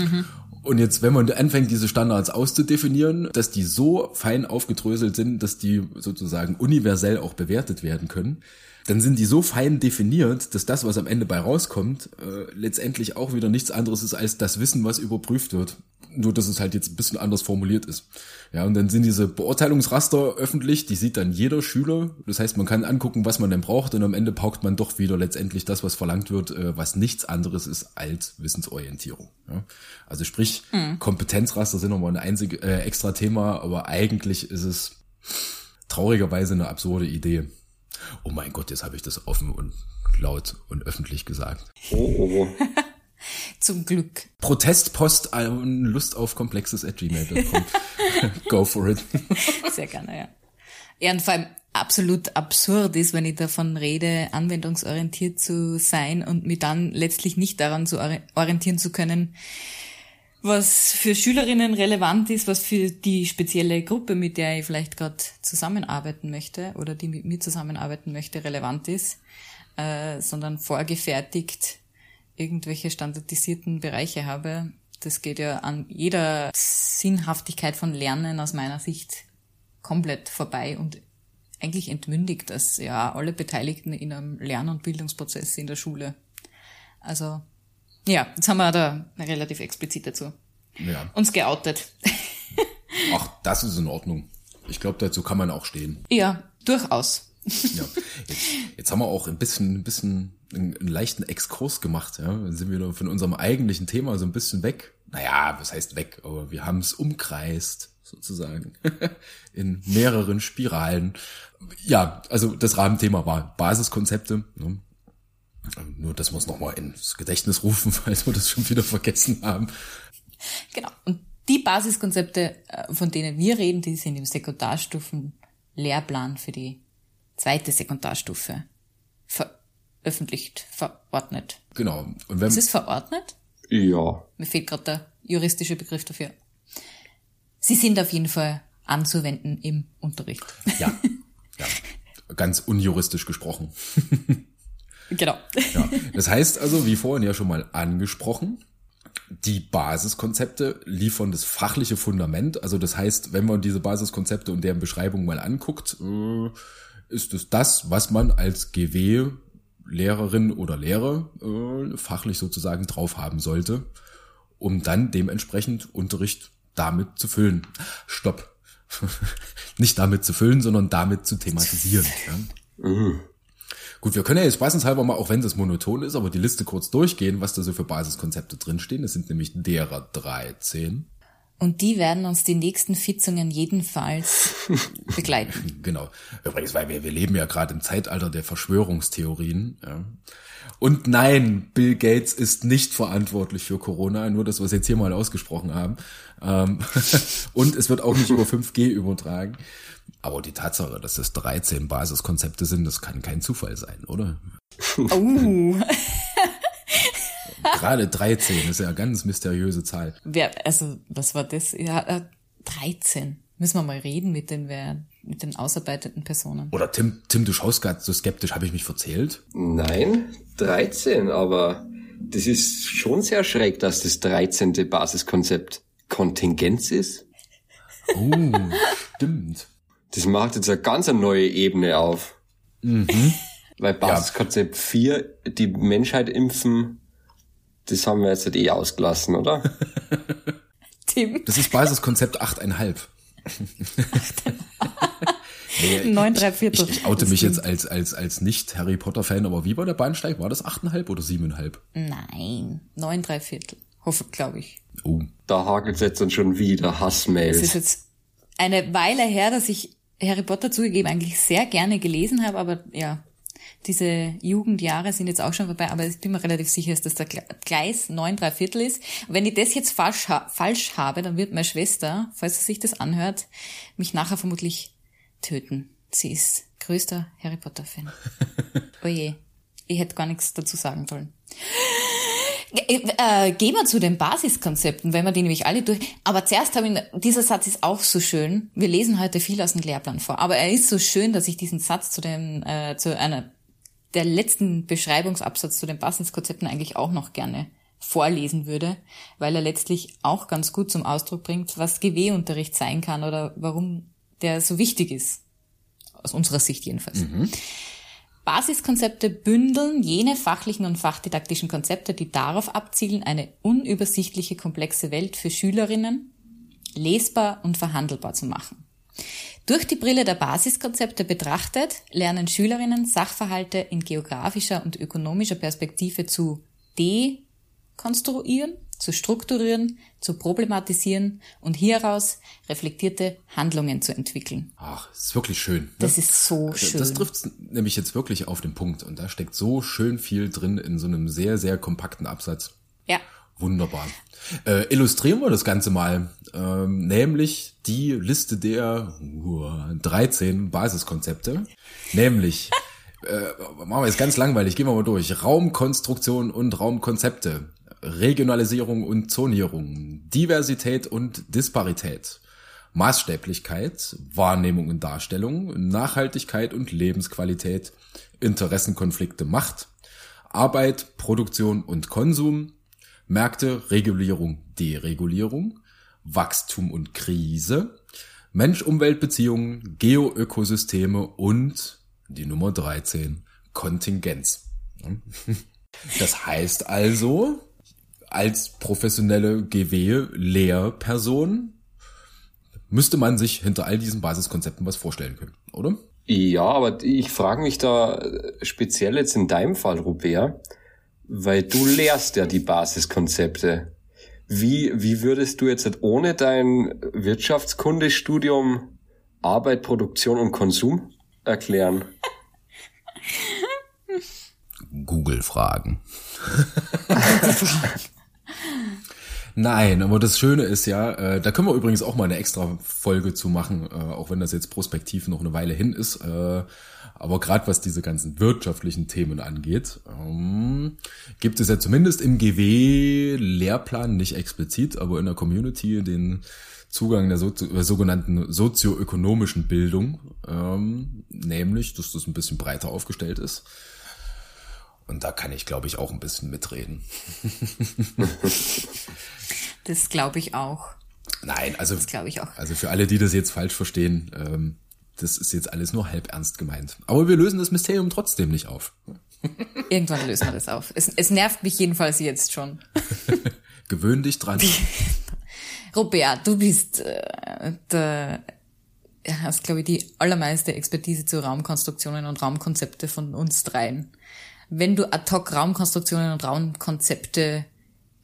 Mhm. Und jetzt, wenn man anfängt, diese Standards auszudefinieren, dass die so fein aufgedröselt sind, dass die sozusagen universell auch bewertet werden können, dann sind die so fein definiert, dass das, was am Ende bei rauskommt, äh, letztendlich auch wieder nichts anderes ist als das Wissen, was überprüft wird nur dass es halt jetzt ein bisschen anders formuliert ist. Ja, und dann sind diese Beurteilungsraster öffentlich, die sieht dann jeder Schüler. Das heißt, man kann angucken, was man denn braucht und am Ende paukt man doch wieder letztendlich das, was verlangt wird, äh, was nichts anderes ist als Wissensorientierung. Ja? Also sprich, mhm. Kompetenzraster sind nochmal ein einzig, äh, extra Thema, aber eigentlich ist es traurigerweise eine absurde Idee. Oh mein Gott, jetzt habe ich das offen und laut und öffentlich gesagt. Oh, oh. *laughs* Zum Glück. Protestpost an Lust auf komplexes at gmail.com. *laughs* Go for it. *laughs* Sehr gerne, ja. Ja, und vor allem absolut absurd ist, wenn ich davon rede, anwendungsorientiert zu sein und mich dann letztlich nicht daran zu orientieren zu können, was für Schülerinnen relevant ist, was für die spezielle Gruppe, mit der ich vielleicht gerade zusammenarbeiten möchte oder die mit mir zusammenarbeiten möchte, relevant ist, äh, sondern vorgefertigt irgendwelche standardisierten Bereiche habe. Das geht ja an jeder Sinnhaftigkeit von Lernen aus meiner Sicht komplett vorbei und eigentlich entmündigt das ja alle Beteiligten in einem Lern- und Bildungsprozess in der Schule. Also ja, jetzt haben wir da relativ explizit dazu ja. uns geoutet. *laughs* Ach, das ist in Ordnung. Ich glaube, dazu kann man auch stehen. Ja, durchaus. Ja, jetzt, jetzt haben wir auch ein bisschen, ein bisschen einen, leichten Exkurs gemacht. Ja, dann sind wir von unserem eigentlichen Thema so ein bisschen weg. naja, was heißt weg, aber wir haben es umkreist, sozusagen, *laughs* in mehreren Spiralen. Ja, also das Rahmenthema war Basiskonzepte. Ne? Nur, dass wir es nochmal ins Gedächtnis rufen, *laughs* falls wir das schon wieder vergessen haben. Genau. Und die Basiskonzepte, äh, von denen wir reden, die sind im Sekundarstufen-Lehrplan für die zweite Sekundarstufe veröffentlicht, verordnet. Genau. Und wenn, Ist es verordnet? Ja. Mir fehlt gerade der juristische Begriff dafür. Sie sind auf jeden Fall anzuwenden im Unterricht. ja, ja, ganz unjuristisch gesprochen. *laughs* genau. Ja, das heißt also, wie vorhin ja schon mal angesprochen, die Basiskonzepte liefern das fachliche Fundament. Also das heißt, wenn man diese Basiskonzepte und deren Beschreibung mal anguckt, äh, ist es das, was man als GW Lehrerin oder Lehrer äh, fachlich sozusagen drauf haben sollte, um dann dementsprechend Unterricht damit zu füllen. Stopp. *laughs* Nicht damit zu füllen, sondern damit zu thematisieren. *laughs* Ja. Mhm. Gut, wir können ja jetzt spaßenshalber mal, auch wenn das monoton ist, aber die Liste kurz durchgehen, was da so für Basiskonzepte drinstehen. Es sind nämlich derer 13. Und die werden uns die nächsten Fitzungen jedenfalls *laughs* begleiten. Genau. Übrigens, weil wir, wir leben ja gerade im Zeitalter der Verschwörungstheorien. Ja. Und nein, Bill Gates ist nicht verantwortlich für Corona, nur dass wir es jetzt hier mal ausgesprochen haben. Ähm, *laughs* Und es wird auch nicht über 5G übertragen. Aber die Tatsache, dass es 13 Basiskonzepte sind, das kann kein Zufall sein, oder? Oh. *laughs* Gerade 13 ist ja eine ganz mysteriöse Zahl. Wer, also, was war das? Ja, äh, 13. Müssen wir mal reden mit den, wer, mit den ausarbeitenden Personen. Oder Tim, Tim, du schaust gerade so skeptisch, habe ich mich verzählt? Nein, 13, aber das ist schon sehr schräg, dass das 13. Basiskonzept Kontingenz ist. Oh, stimmt. Das macht jetzt eine ganz neue Ebene auf. Mhm. Weil Basiskonzept 4, die Menschheit impfen, das haben wir jetzt halt eh ausgelassen, oder? *laughs* Tim. Das ist Basiskonzept 8,5. *laughs* nee, Neun, drei Viertel. Ich, ich oute Das mich jetzt als, als, als Nicht-Harry Potter-Fan, aber wie war der Bahnsteig? War das 8,5 oder 7,5? Nein, neun, drei Viertel. Hoffe, glaube ich. Oh. Da hakelt's jetzt dann schon wieder Es ist Hassmails. jetzt eine Weile her, dass ich Harry Potter zugegeben eigentlich sehr gerne gelesen habe, aber ja, diese Jugendjahre sind jetzt auch schon vorbei, aber ich bin mir relativ sicher, dass das der Gle- Gleis 9 3 Viertel ist. Und wenn ich das jetzt falsch, ha falsch habe, dann wird meine Schwester, falls sie sich das anhört, mich nachher vermutlich töten. Sie ist größter Harry Potter Fan. *laughs* Oje, ich hätte gar nichts dazu sagen sollen. Äh, äh, gehen wir zu den Basiskonzepten, wenn wir die nämlich alle durch. Aber zuerst habe ich, dieser Satz ist auch so schön. Wir lesen heute viel aus dem Lehrplan vor, aber er ist so schön, dass ich diesen Satz zu dem, äh, zu einer der letzten Beschreibungsabsatz zu den Basiskonzepten eigentlich auch noch gerne vorlesen würde, weil er letztlich auch ganz gut zum Ausdruck bringt, was GW-Unterricht sein kann oder warum der so wichtig ist. Aus unserer Sicht jedenfalls. Basiskonzepte bündeln jene fachlichen und fachdidaktischen Konzepte, die darauf abzielen, eine unübersichtliche, komplexe Welt für Schülerinnen lesbar und verhandelbar zu machen. Durch die Brille der Basiskonzepte betrachtet, lernen Schülerinnen Sachverhalte in geografischer und ökonomischer Perspektive zu dekonstruieren, zu strukturieren, zu problematisieren und hieraus reflektierte Handlungen zu entwickeln. Ach, ist wirklich schön. Ne? Das ist so schön. Das trifft nämlich jetzt wirklich auf den Punkt. Und da steckt so schön viel drin in so einem sehr, sehr kompakten Absatz. ja, Wunderbar. Äh, illustrieren wir das Ganze mal, ähm, nämlich die Liste der uh, 13 Basiskonzepte. Nämlich, äh, machen wir jetzt ganz langweilig, gehen wir mal durch. Raumkonstruktion und Raumkonzepte, Regionalisierung und Zonierung, Diversität und Disparität, Maßstäblichkeit, Wahrnehmung und Darstellung, Nachhaltigkeit und Lebensqualität, Interessenkonflikte, Macht, Arbeit, Produktion und Konsum, Märkte, Regulierung, Deregulierung, Wachstum und Krise, Mensch-Umwelt-Beziehungen, Geoökosysteme und die Nummer 13, Kontingenz. *laughs* Das heißt also, als professionelle GW-Lehrperson müsste man sich hinter all diesen Basiskonzepten was vorstellen können, oder? Ja, aber ich frage mich da speziell jetzt in deinem Fall, Robert, weil du lehrst ja die Basiskonzepte. Wie, wie würdest du jetzt ohne dein Wirtschaftskundestudium Arbeit, Produktion und Konsum erklären? Google-Fragen. *laughs* Nein, aber das Schöne ist ja, äh, da können wir übrigens auch mal eine extra Folge zu machen, äh, auch wenn das jetzt prospektiv noch eine Weile hin ist. Äh, aber gerade was diese ganzen wirtschaftlichen Themen angeht, ähm, gibt es ja zumindest im GW-Lehrplan nicht explizit, aber in der Community den Zugang der äh, sogenannten sozioökonomischen Bildung, ähm, nämlich, dass das ein bisschen breiter aufgestellt ist. Und da kann ich, glaube ich, auch ein bisschen mitreden. *laughs* das glaube ich auch. Nein, also, das glaube ich auch. Also für alle, die das jetzt falsch verstehen, ähm, das ist jetzt alles nur halb ernst gemeint. Aber wir lösen das Mysterium trotzdem nicht auf. Irgendwann lösen wir das auf. Es, es nervt mich jedenfalls jetzt schon. *laughs* Gewöhn dich dran. *laughs* Robert, du bist äh, der hast, glaube ich, die allermeiste Expertise zu Raumkonstruktionen und Raumkonzepte von uns dreien wenn du ad hoc Raumkonstruktionen und Raumkonzepte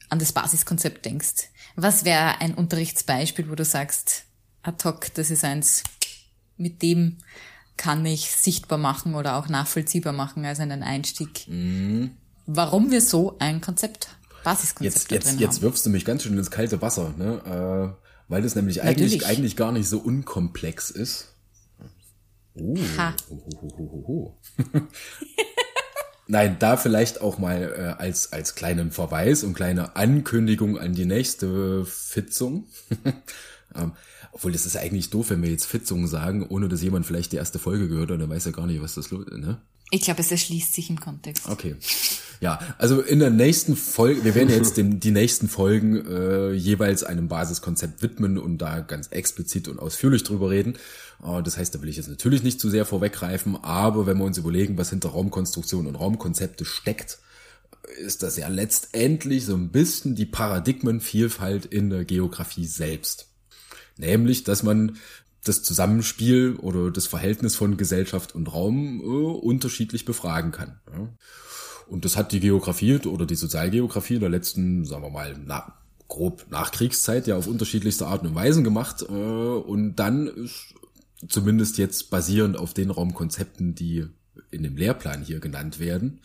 an das Basiskonzept denkst? Was wäre ein Unterrichtsbeispiel, wo du sagst, ad hoc, das ist eins, mit dem kann ich sichtbar machen oder auch nachvollziehbar machen als einen Einstieg? Mhm. Warum wir so ein Konzept, Basiskonzept jetzt, jetzt, drin jetzt haben. wirfst du mich ganz schön ins kalte Wasser, ne? Äh, weil das nämlich eigentlich, eigentlich gar nicht so unkomplex ist. Oh, ha. Ho. *laughs* Nein, da vielleicht auch mal äh, als, als kleinen Verweis und kleine Ankündigung an die nächste Fitzung. *laughs* ähm, obwohl, das ist eigentlich doof, wenn wir jetzt Fitzungen sagen, ohne dass jemand vielleicht die erste Folge gehört hat, dann weiß er gar nicht, was das los ist, ne? Ich glaube, es erschließt sich im Kontext. Okay. Ja, also in der nächsten Folge, wir werden jetzt dem, die nächsten Folgen äh, jeweils einem Basiskonzept widmen und da ganz explizit und ausführlich drüber reden. Äh, das heißt, da will ich jetzt natürlich nicht zu sehr vorweggreifen, aber wenn wir uns überlegen, was hinter Raumkonstruktion und Raumkonzepte steckt, ist das ja letztendlich so ein bisschen die Paradigmenvielfalt in der Geografie selbst. Nämlich, dass man das Zusammenspiel oder das Verhältnis von Gesellschaft und Raum äh, unterschiedlich befragen kann. Ja. Und das hat die Geografie oder die Sozialgeografie der letzten, sagen wir mal, na, grob Nachkriegszeit ja auf unterschiedlichste Arten und Weisen gemacht. Äh, und dann ist zumindest jetzt basierend auf den Raumkonzepten, die in dem Lehrplan hier genannt werden,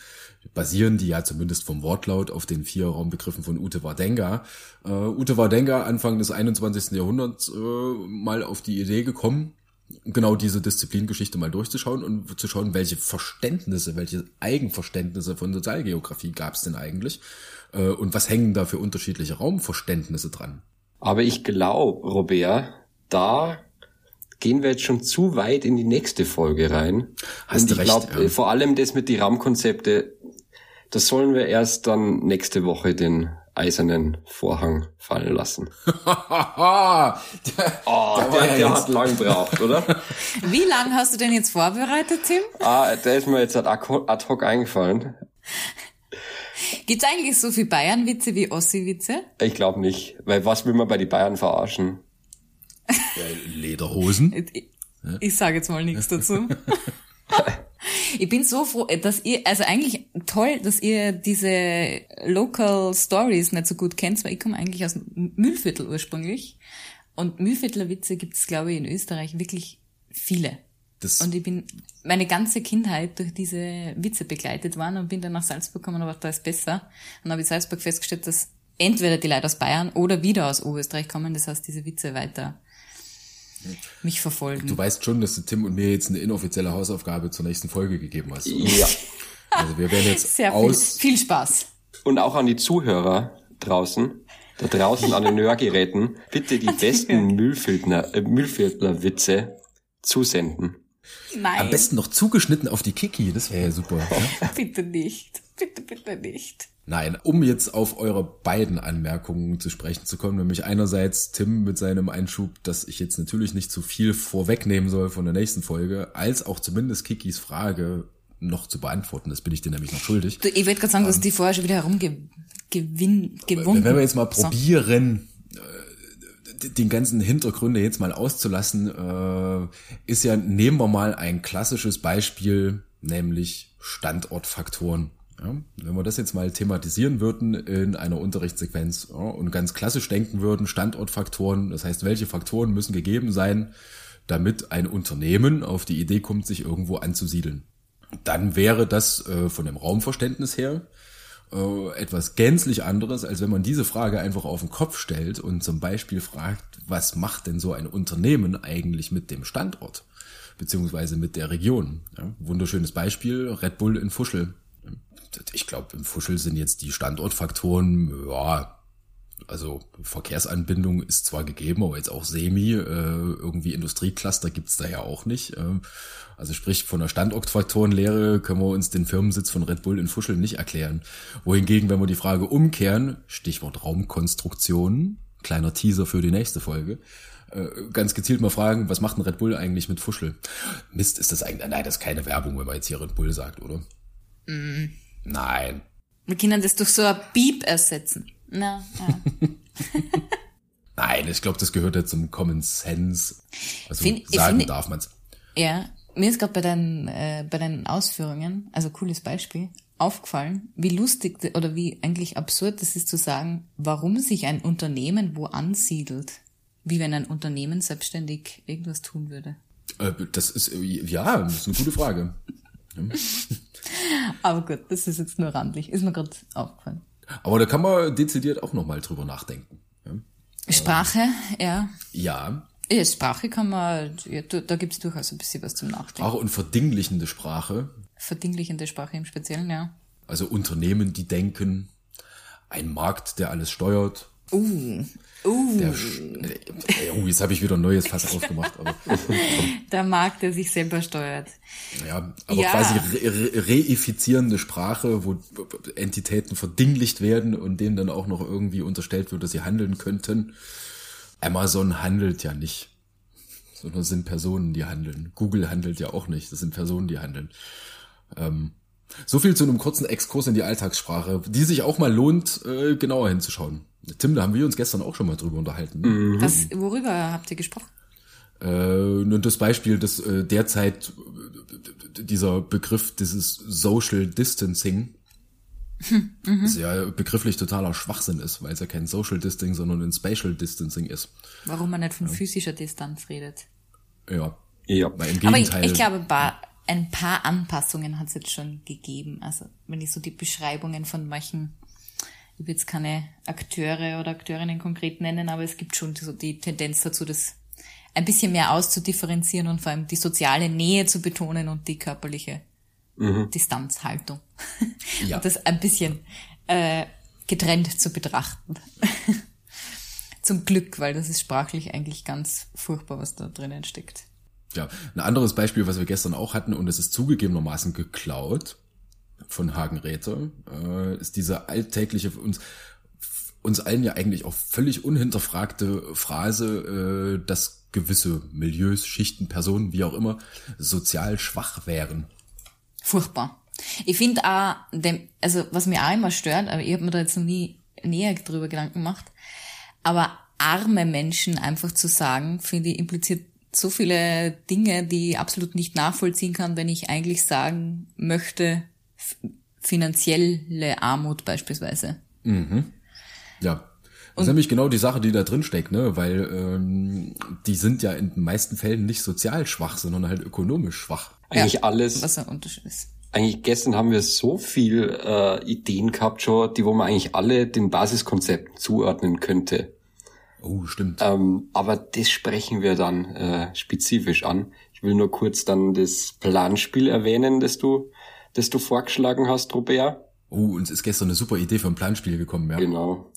basieren die ja zumindest vom Wortlaut auf den vier Raumbegriffen von Ute Wardenga. Äh, Ute Wardenga Anfang des 21. Jahrhunderts äh, mal auf die Idee gekommen, genau diese Disziplingeschichte mal durchzuschauen und zu schauen, welche Verständnisse, welche Eigenverständnisse von Sozialgeografie gab es denn eigentlich äh, und was hängen da für unterschiedliche Raumverständnisse dran. Aber ich glaube, Robert, da gehen wir jetzt schon zu weit in die nächste Folge rein. Hast und ich glaube, ja. vor allem das mit die Raumkonzepte, das sollen wir erst dann nächste Woche den eisernen Vorhang fallen lassen. der, *laughs* oh, der, der, der hat lang gebraucht, oder? *laughs* Wie lang hast du denn jetzt vorbereitet, Tim? Ah, der ist mir jetzt ad hoc eingefallen. Gibt's eigentlich so viel Bayern-Witze wie Ossi-Witze? Ich glaube nicht, weil was will man bei die Bayern verarschen? Lederhosen. *laughs* Ich, ich sage jetzt mal nichts dazu. *laughs* ich bin so froh, dass ihr, also eigentlich toll, dass ihr diese Local Stories nicht so gut kennt, weil ich komme eigentlich aus Mühlviertel ursprünglich. Und Mühlviertler Witze gibt es, glaube ich, in Österreich wirklich viele. Das und ich bin meine ganze Kindheit durch diese Witze begleitet worden und bin dann nach Salzburg gekommen war da ist besser. Und dann habe ich Salzburg festgestellt, dass entweder die Leute aus Bayern oder wieder aus Oberösterreich kommen, das heißt, diese Witze weiter mich verfolgen. Du weißt schon, dass du Tim und mir jetzt eine inoffizielle Hausaufgabe zur nächsten Folge gegeben hast. Oder? Ja. *laughs* Also wir werden jetzt Sehr aus. Viel, viel Spaß. Und auch an die Zuhörer draußen, da draußen an den *laughs* Hörgeräten, bitte die besten Müllfiltner, äh, Müllfiltner Witze zusenden. Nein. Am besten noch zugeschnitten auf die Kiki, das wäre ja super. Ja? *laughs* bitte nicht. Bitte, bitte nicht. Nein, um jetzt auf eure beiden Anmerkungen zu sprechen zu kommen, nämlich einerseits Tim mit seinem Einschub, dass ich jetzt natürlich nicht zu viel vorwegnehmen soll von der nächsten Folge, als auch zumindest Kikis Frage noch zu beantworten. Das bin ich dir nämlich noch schuldig. Du, ich wollte gerade sagen, um, dass ähm, die vorher schon wieder herumgewunden. Wenn wir jetzt mal probieren, so. Äh, den ganzen Hintergründe jetzt mal auszulassen, äh, ist ja, nehmen wir mal ein klassisches Beispiel, nämlich Standortfaktoren Ja, wenn wir das jetzt mal thematisieren würden in einer Unterrichtssequenz ja, und ganz klassisch denken würden, Standortfaktoren, das heißt, welche Faktoren müssen gegeben sein, damit ein Unternehmen auf die Idee kommt, sich irgendwo anzusiedeln. Dann wäre das äh, von dem Raumverständnis her äh, etwas gänzlich anderes, als wenn man diese Frage einfach auf den Kopf stellt und zum Beispiel fragt, was macht denn so ein Unternehmen eigentlich mit dem Standort? beziehungsweise mit der Region. Ja, wunderschönes Beispiel, Red Bull in Fuschel. Ich glaube, im Fuschel sind jetzt die Standortfaktoren, ja, also Verkehrsanbindung ist zwar gegeben, aber jetzt auch semi, äh, irgendwie Industriecluster gibt's da ja auch nicht. Äh, also sprich, von der Standortfaktorenlehre können wir uns den Firmensitz von Red Bull in Fuschel nicht erklären. Wohingegen, wenn wir die Frage umkehren, Stichwort Raumkonstruktion, kleiner Teaser für die nächste Folge, äh, ganz gezielt mal fragen, was macht ein Red Bull eigentlich mit Fuschel? Mist, ist das eigentlich, nein, das ist keine Werbung, wenn man jetzt hier Red Bull sagt, oder? Mm. Nein. Wir können das durch so ein Beep ersetzen. Na, ja. *laughs* Nein, ich glaube, das gehört ja zum Common Sense. Also find, sagen find, darf man's. Ja, mir ist gerade bei deinen äh, bei deinen Ausführungen, also cooles Beispiel, aufgefallen, wie lustig oder wie eigentlich absurd das ist zu sagen, warum sich ein Unternehmen wo ansiedelt. Wie wenn ein Unternehmen selbstständig irgendwas tun würde. Äh, das ist, äh, ja, das ist eine gute Frage. *laughs* Aber gut, das ist jetzt nur randlich. Ist mir gerade aufgefallen. Aber da kann man dezidiert auch nochmal drüber nachdenken. Sprache, ja. Ja. Ja, Sprache kann man, ja, da gibt's durchaus ein bisschen was zum Nachdenken. Sprache und verdinglichende Sprache. Verdinglichende Sprache im Speziellen, ja. Also Unternehmen, die denken, ein Markt, der alles steuert. Uh, Uh. Der, oh, jetzt habe ich wieder ein neues Fass aufgemacht. Aber, *laughs* der Markt, der sich selber steuert. Ja, aber ja. quasi re reifizierende Sprache, wo Entitäten verdinglicht werden und denen dann auch noch irgendwie unterstellt wird, dass sie handeln könnten. Amazon handelt ja nicht, sondern sind Personen, die handeln. Google handelt ja auch nicht, das sind Personen, die handeln. Ähm, so viel zu einem kurzen Exkurs in die Alltagssprache, die sich auch mal lohnt, äh, genauer hinzuschauen. Tim, da haben wir uns gestern auch schon mal drüber unterhalten. Mhm. Was, worüber habt ihr gesprochen? Äh, das Beispiel, dass äh, derzeit äh, dieser Begriff dieses Social Distancing hm, mhm. ist ja begrifflich totaler Schwachsinn ist, weil es ja kein Social Distancing, sondern ein Spatial Distancing ist. Warum man nicht von ja. physischer Distanz redet. Ja. Ja. Weil im Gegenteil, Aber ich, ich glaube, ein paar Anpassungen hat es jetzt schon gegeben. Also wenn ich so die Beschreibungen von manchen ich will jetzt keine Akteure oder Akteurinnen konkret nennen, aber es gibt schon so die Tendenz dazu, das ein bisschen mehr auszudifferenzieren und vor allem die soziale Nähe zu betonen und die körperliche mhm. Distanzhaltung. *laughs* Ja. Und das ein bisschen äh, getrennt zu betrachten. *laughs* Zum Glück, weil das ist sprachlich eigentlich ganz furchtbar, was da drinnen steckt. Ja, ein anderes Beispiel, was wir gestern auch hatten, und es ist zugegebenermaßen geklaut, von Hagen Räther äh, ist diese alltägliche uns uns allen ja eigentlich auch völlig unhinterfragte Phrase, äh, dass gewisse Milieus, Schichten, Personen, wie auch immer, sozial schwach wären. Furchtbar. Ich finde auch, dem, also was mir auch immer stört, aber ich habe mir da jetzt noch nie näher drüber Gedanken gemacht, aber arme Menschen einfach zu sagen, finde ich, impliziert so viele Dinge, die ich absolut nicht nachvollziehen kann, wenn ich eigentlich sagen möchte, finanzielle Armut beispielsweise. Mhm. Ja. Das ist nämlich genau die Sache, die da drin steckt, ne? Weil ähm, die sind ja in den meisten Fällen nicht sozial schwach, sondern halt ökonomisch schwach. Eigentlich ja, alles. Was ein Unterschied ist. Eigentlich gestern haben wir so viel äh, Ideen gehabt schon, die wo man eigentlich alle den Basiskonzepten zuordnen könnte. Oh, stimmt. Ähm, aber das sprechen wir dann äh, spezifisch an. Ich will nur kurz dann das Planspiel erwähnen, das du das du vorgeschlagen hast, Robert. Oh, uns ist gestern eine super Idee für ein Planspiel gekommen, ja. Genau.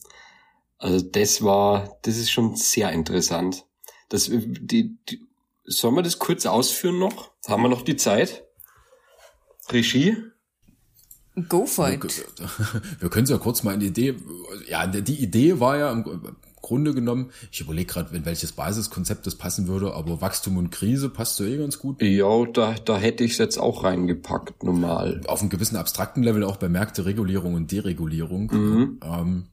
Also das war, das ist schon sehr interessant. Das, die, die, sollen wir das kurz ausführen noch? Haben wir noch die Zeit? Regie? Go for it. *laughs* Wir können es ja kurz mal in die Idee, ja, die Idee war ja Grunde genommen, ich überlege gerade, in welches Basiskonzept das passen würde, aber Wachstum und Krise passt so eh ganz gut. Ja, da, da hätte ich es jetzt auch reingepackt, normal. Auf einem gewissen abstrakten Level auch bei Märkte Regulierung und Deregulierung. Mhm. Ähm,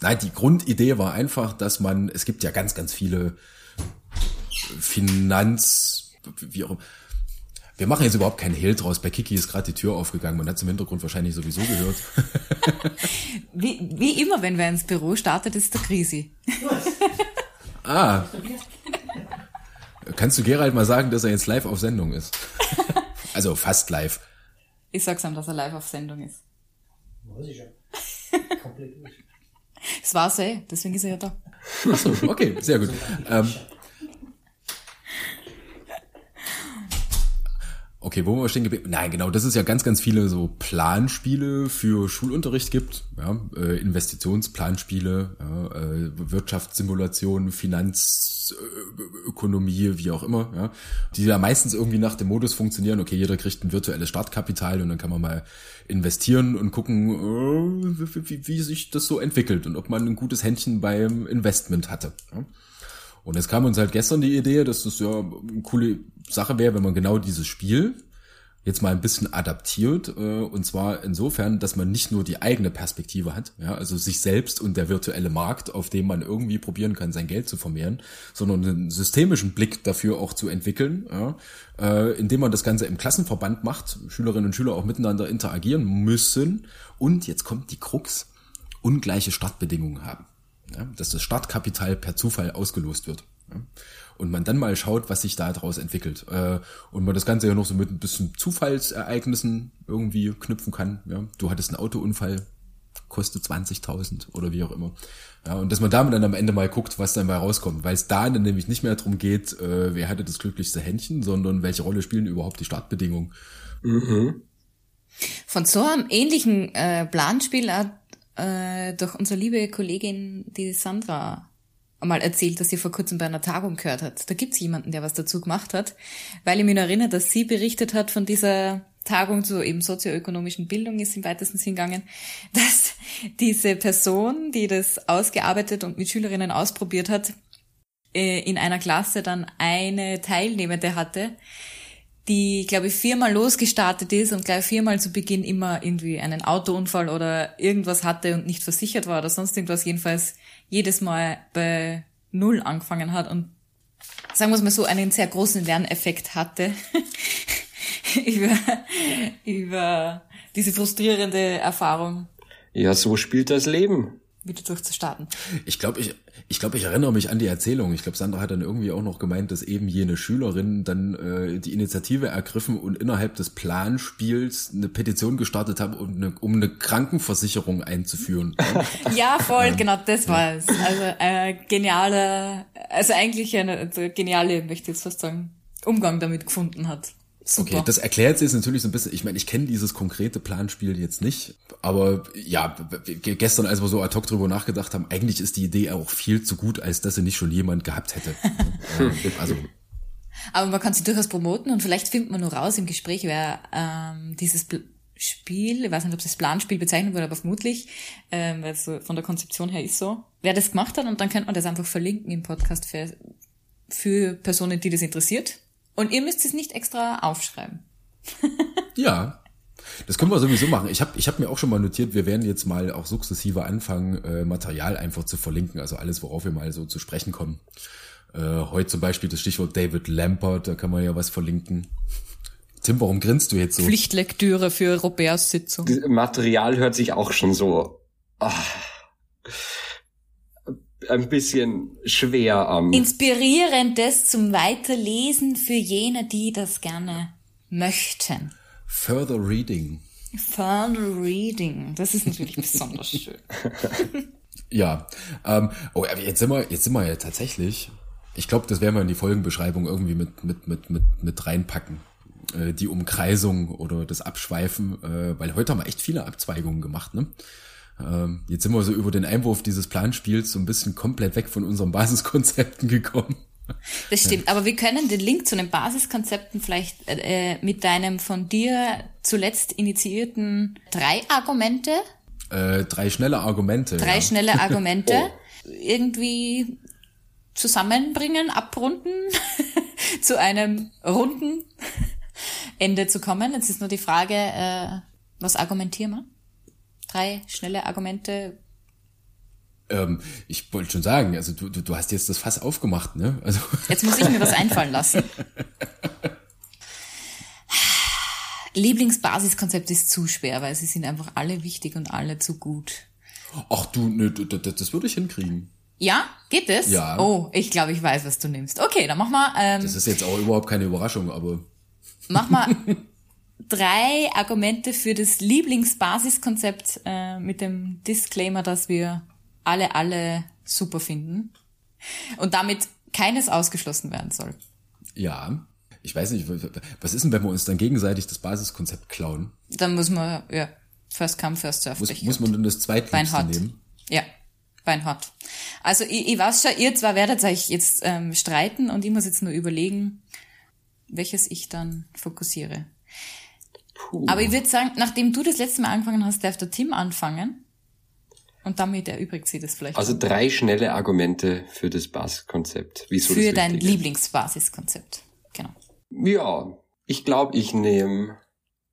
nein, die Grundidee war einfach, dass man, es gibt ja ganz, ganz viele Finanz, wie auch Wir machen jetzt überhaupt keinen Hehl draus. Bei Kiki ist gerade die Tür aufgegangen. Man hat es im Hintergrund wahrscheinlich sowieso gehört. *laughs* Wie, wie immer, wenn wer ins Büro startet, ist der Krisi. *laughs* ah. Kannst du Gerald mal sagen, dass er jetzt live auf Sendung ist? *laughs* also fast live. Ich sag's ihm, dass er live auf Sendung ist. Weiß ich schon. Komplett durch. Das war's eh, deswegen ist er ja da. Achso, okay, sehr gut. Ähm, Okay, wo wir stehen geblieben? Nein, genau, das ist ja ganz, ganz viele so Planspiele für Schulunterricht gibt, ja, äh, Investitionsplanspiele, ja, äh, Wirtschaftssimulation, Finanzökonomie, wie auch immer, ja, die ja meistens irgendwie nach dem Modus funktionieren, okay, jeder kriegt ein virtuelles Startkapital und dann kann man mal investieren und gucken, äh, wie, wie sich das so entwickelt und ob man ein gutes Händchen beim Investment hatte. Ja. Und es kam uns halt gestern die Idee, dass das ja eine coole Sache wäre, wenn man genau dieses Spiel jetzt mal ein bisschen adaptiert. Äh, und zwar insofern, dass man nicht nur die eigene Perspektive hat, ja, also sich selbst und der virtuelle Markt, auf dem man irgendwie probieren kann, sein Geld zu vermehren, sondern einen systemischen Blick dafür auch zu entwickeln, ja, äh, indem man das Ganze im Klassenverband macht, Schülerinnen und Schüler auch miteinander interagieren müssen. Und jetzt kommt die Krux, ungleiche Startbedingungen haben ja, dass das Startkapital per Zufall ausgelost wird. Ja, und man dann mal schaut, was sich da daraus entwickelt. Äh, und man das Ganze ja noch so mit ein bisschen Zufallsereignissen irgendwie knüpfen kann. Ja, du hattest einen Autounfall, kostet 20.000 oder wie auch immer. Ja, und dass man damit dann am Ende mal guckt, was dann mal rauskommt, weil es da dann nämlich nicht mehr darum geht, äh, wer hatte das glücklichste Händchen, sondern welche Rolle spielen überhaupt die Startbedingungen. Mhm. Von so einem ähnlichen äh, Planspiel hat äh, durch unsere liebe Kollegin, die Sandra, einmal erzählt, dass sie vor kurzem bei einer Tagung gehört hat. Da gibt's jemanden, der was dazu gemacht hat, weil ich mich erinnere, dass sie berichtet hat von dieser Tagung zur eben sozioökonomischen Bildung ist im weitesten Sinn gegangen, *laughs* dass diese Person, die das ausgearbeitet und mit Schülerinnen ausprobiert hat, äh, in einer Klasse dann eine Teilnehmende hatte, die, glaube ich, viermal losgestartet ist und gleich viermal zu Beginn immer irgendwie einen Autounfall oder irgendwas hatte und nicht versichert war oder sonst irgendwas, jedenfalls jedes Mal bei Null angefangen hat und sagen wir es mal so, einen sehr großen Lerneffekt hatte *laughs* über, über diese frustrierende Erfahrung. Ja, so spielt das Leben wieder durchzustarten. Ich glaube, ich, ich glaube, ich erinnere mich an die Erzählung. Ich glaube, Sandra hat dann irgendwie auch noch gemeint, dass eben jene Schülerin dann äh, die Initiative ergriffen und innerhalb des Planspiels eine Petition gestartet haben, um eine, um eine Krankenversicherung einzuführen. *laughs* ja, voll, genau, das war es. Also äh, geniale, also eigentlich eine also geniale, möchte ich jetzt fast sagen, Umgang damit gefunden hat. Super. Okay, das erklärt sich natürlich so ein bisschen. Ich meine, ich kenne dieses konkrete Planspiel jetzt nicht, aber ja, gestern, als wir so ad hoc drüber nachgedacht haben, eigentlich ist die Idee auch viel zu gut, als dass sie nicht schon jemand gehabt hätte. *laughs* also. Aber man kann sie durchaus promoten und vielleicht findet man nur raus im Gespräch, wer ähm, dieses Spiel, ich weiß nicht, ob es das Planspiel bezeichnet wurde, aber vermutlich, ähm, weil es so von der Konzeption her ist so, wer das gemacht hat und dann könnte man das einfach verlinken im Podcast für, für Personen, die das interessiert und ihr müsst es nicht extra aufschreiben. *laughs* ja. Das können wir sowieso machen. Ich habe ich hab mir auch schon mal notiert, wir werden jetzt mal auch sukzessive anfangen, äh, Material einfach zu verlinken, also alles, worauf wir mal so zu sprechen kommen. Äh, heute zum Beispiel das Stichwort David Lampert, da kann man ja was verlinken. Tim, warum grinst du jetzt so? Pflichtlektüre für Roberts Sitzung. Das Material hört sich auch schon so. Oh ein bisschen schwer am. Inspirierendes zum Weiterlesen für jene, die das gerne möchten. Further Reading. Further Reading. Das ist natürlich besonders *laughs* schön. Ja. Ähm, oh, jetzt sind wir, jetzt sind wir ja tatsächlich. Ich glaube, das werden wir in die Folgenbeschreibung irgendwie mit, mit, mit, mit, mit reinpacken. Äh, die Umkreisung oder das Abschweifen, äh, weil heute haben wir echt viele Abzweigungen gemacht, ne? Ähm, jetzt sind wir so über den Einwurf dieses Planspiels so ein bisschen komplett weg von unseren Basiskonzepten *laughs* gekommen. Das stimmt, aber wir können den Link zu den Basiskonzepten vielleicht äh, mit deinem von dir zuletzt initiierten drei Argumente. Äh, drei schnelle Argumente. Drei ja. schnelle *laughs* Argumente oh. irgendwie zusammenbringen, abrunden, *laughs* zu einem runden Ende zu kommen. Jetzt ist nur die Frage, äh, was argumentieren wir? Drei schnelle Argumente? Ähm, ich wollte schon sagen, also du, du, du hast jetzt das Fass aufgemacht, ne? Also *laughs* jetzt muss ich mir was einfallen lassen. Lieblingsbasiskonzept ist zu schwer, weil sie sind einfach alle wichtig und alle zu gut. Ach du, ne, d- d- das würde ich hinkriegen. Ja, geht es? Ja. Oh, ich glaube, ich weiß, was du nimmst. Okay, dann mach mal, ähm, Das ist jetzt auch überhaupt keine Überraschung, aber mach mal *laughs* drei Argumente für das Lieblingsbasiskonzept äh, mit dem Disclaimer, dass wir alle, alle super finden und damit keines ausgeschlossen werden soll. ja. Ich weiß nicht, was ist denn, wenn wir uns dann gegenseitig das Basiskonzept klauen? Dann muss man, ja, first come, first serve. Muss, muss man denn das zweitliebste nehmen? Ja, beinhart. Also ich, ich weiß schon, ihr zwei werdet euch jetzt ähm, streiten und ich muss jetzt nur überlegen, welches ich dann fokussiere. Puh. Aber ich würde sagen, nachdem du das letzte Mal angefangen hast, darf der Tim anfangen. Und damit erübrigt sie das vielleicht Also drei schnelle Argumente für das Basiskonzept. Wieso für das dein. Lieblingsbasiskonzept. Genau. Ja, ich glaube, ich nehme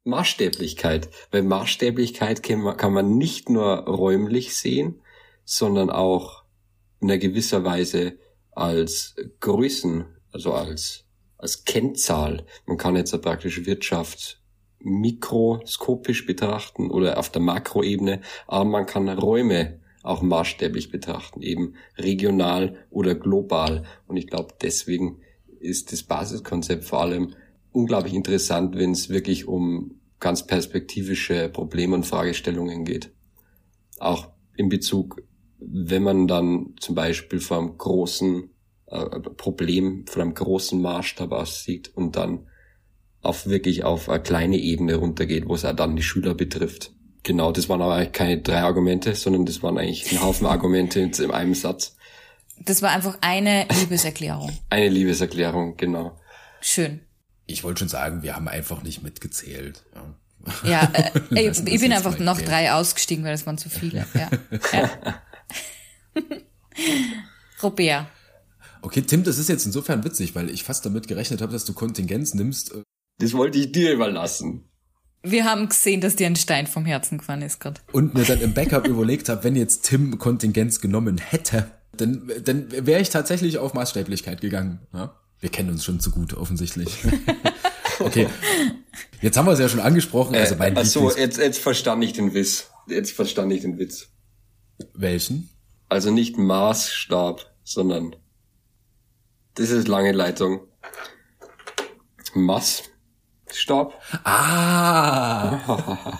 Maßstäblichkeit. Weil Maßstäblichkeit kann man, kann man nicht nur räumlich sehen, sondern auch in einer gewisser Weise als Größen, also als, als Kennzahl. Man kann jetzt ja praktisch Wirtschaft mikroskopisch betrachten oder auf der Makroebene, aber man kann Räume auch maßstäblich betrachten, eben regional oder global. Und ich glaube, deswegen ist das Basiskonzept vor allem unglaublich interessant, wenn es wirklich um ganz perspektivische Probleme und Fragestellungen geht. Auch in Bezug, wenn man dann zum Beispiel vor einem großen äh, Problem, vor einem großen Maßstab aussieht und dann auf wirklich auf eine kleine Ebene runtergeht, wo es auch dann die Schüler betrifft. Genau, das waren aber eigentlich keine drei Argumente, sondern das waren eigentlich ein Haufen Argumente in in einem Satz. Das war einfach eine Liebeserklärung. *laughs* Eine Liebeserklärung, genau. Schön. Ich wollte schon sagen, wir haben einfach nicht mitgezählt. Ja. Ja, äh, *laughs* ich, ich bin einfach noch gehen. drei ausgestiegen, weil es waren zu viele. Ja. *laughs* ja. Robert. Okay, Tim, das ist jetzt insofern witzig, weil ich fast damit gerechnet habe, dass du Kontingenz nimmst. Das wollte ich dir überlassen. Wir haben gesehen, dass dir ein Stein vom Herzen gefahren ist gerade. Und mir dann im Backup überlegt habe, wenn jetzt Tim Kontingenz genommen hätte, dann, dann wäre ich tatsächlich auf Maßstäblichkeit gegangen. Ja? Wir kennen uns schon zu gut, offensichtlich. *laughs* okay. Jetzt haben wir es ja schon angesprochen. Also mein äh, ach so, Lieblings- jetzt, jetzt verstand ich den Witz. Jetzt verstand ich den Witz. Welchen? Also nicht Maßstab, sondern das ist lange Leitung. Maßstab? Ah! *laughs*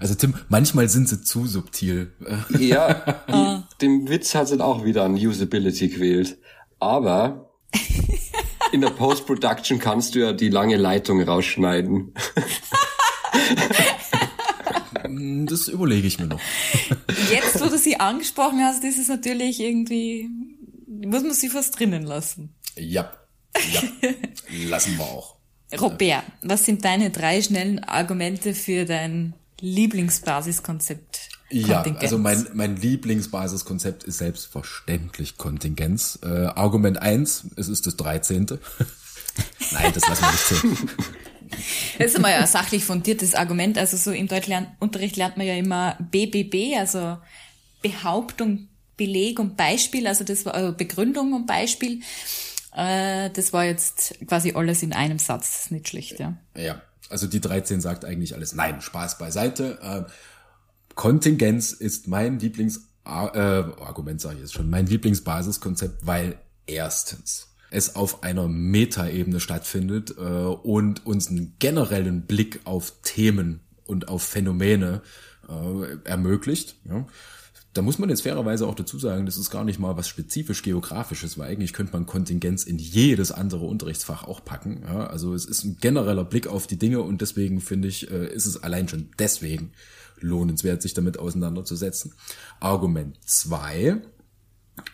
also Tim, manchmal sind sie zu subtil. Ja, *laughs* die, dem Witz hat es auch wieder an Usability gewählt. Aber in der Post-Production kannst du ja die lange Leitung rausschneiden. Das überlege ich mir noch. Jetzt, wo du sie angesprochen hast, ist es natürlich irgendwie, muss man sie fast drinnen lassen. Ja, ja, *laughs* lassen wir auch. Robert, was sind deine drei schnellen Argumente für dein Lieblingsbasiskonzept? Ja, also mein, mein Lieblingsbasiskonzept ist selbstverständlich Kontingenz. Äh, Argument eins: es ist das 13. *laughs* Nein, das lassen wir nicht zählen. *laughs* Das ist einmal ein sachlich fundiertes Argument. Also so im Deutschunterricht lernt man ja immer BBB, also Behauptung, Beleg und Beispiel. Also das war also Begründung und Beispiel. Äh, das war jetzt quasi alles in einem Satz. Das ist nicht schlecht, ja. Ja, also die 13 sagt eigentlich alles. Nein, Spaß beiseite. Äh, Kontingenz ist mein Lieblings äh, sage ich jetzt schon, mein Lieblingsbasiskonzept, weil erstens es auf einer Metaebene stattfindet äh, und uns einen generellen Blick auf Themen und auf Phänomene äh, ermöglicht. Ja. Da muss man jetzt fairerweise auch dazu sagen, das ist gar nicht mal was spezifisch geografisches, weil eigentlich könnte man Kontingenz in jedes andere Unterrichtsfach auch packen. Ja, also es ist ein genereller Blick auf die Dinge und deswegen finde ich, äh, ist es allein schon deswegen lohnenswert, sich damit auseinanderzusetzen. Argument zwei: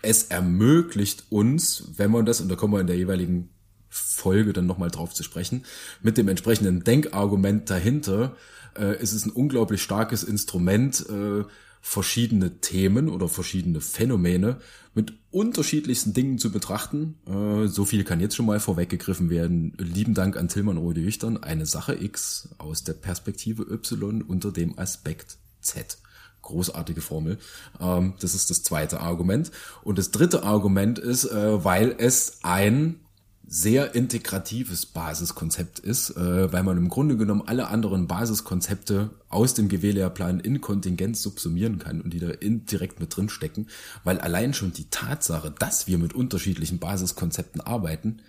Es ermöglicht uns, wenn man das, und da kommen wir in der jeweiligen Folge dann nochmal drauf zu sprechen, mit dem entsprechenden Denkargument dahinter, äh, ist es ein unglaublich starkes Instrument, äh, verschiedene Themen oder verschiedene Phänomene mit unterschiedlichsten Dingen zu betrachten. Äh, so viel kann jetzt schon mal vorweggegriffen werden. Lieben Dank an Tillmann Rode Jüchtern. Eine Sache X aus der Perspektive Y unter dem Aspekt Z. Großartige Formel. Ähm, das ist das zweite Argument. Und das dritte Argument ist, äh, weil es ein sehr integratives Basiskonzept ist, äh, weil man im Grunde genommen alle anderen Basiskonzepte aus dem GW-Lehrplan in Kontingenz subsumieren kann und die da in, direkt mit drin stecken, weil allein schon die Tatsache, dass wir mit unterschiedlichen Basiskonzepten arbeiten,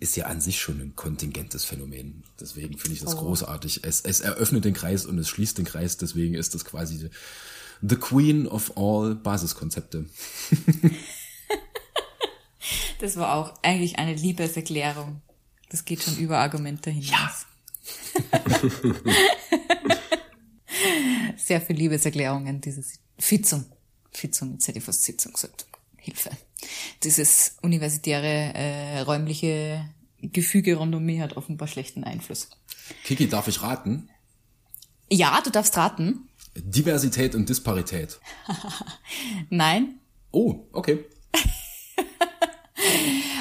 ist ja an sich schon ein kontingentes Phänomen. Deswegen finde ich das oh. großartig. Es, es eröffnet den Kreis und es schließt den Kreis, deswegen ist das quasi the queen of all Basiskonzepte. *laughs* Das war auch eigentlich eine Liebeserklärung. Das geht schon über Argumente hinaus. Ja. *laughs* Sehr viel Liebeserklärungen, diese Fitzung. Fitzung, jetzt hätte ich fast Sitzung gesagt. Hilfe. Dieses universitäre, äh, räumliche Gefüge rund um mich hat offenbar schlechten Einfluss. Kiki, darf ich raten? Ja, du darfst raten. Diversität und Disparität. *laughs* Nein. Oh, okay. *laughs*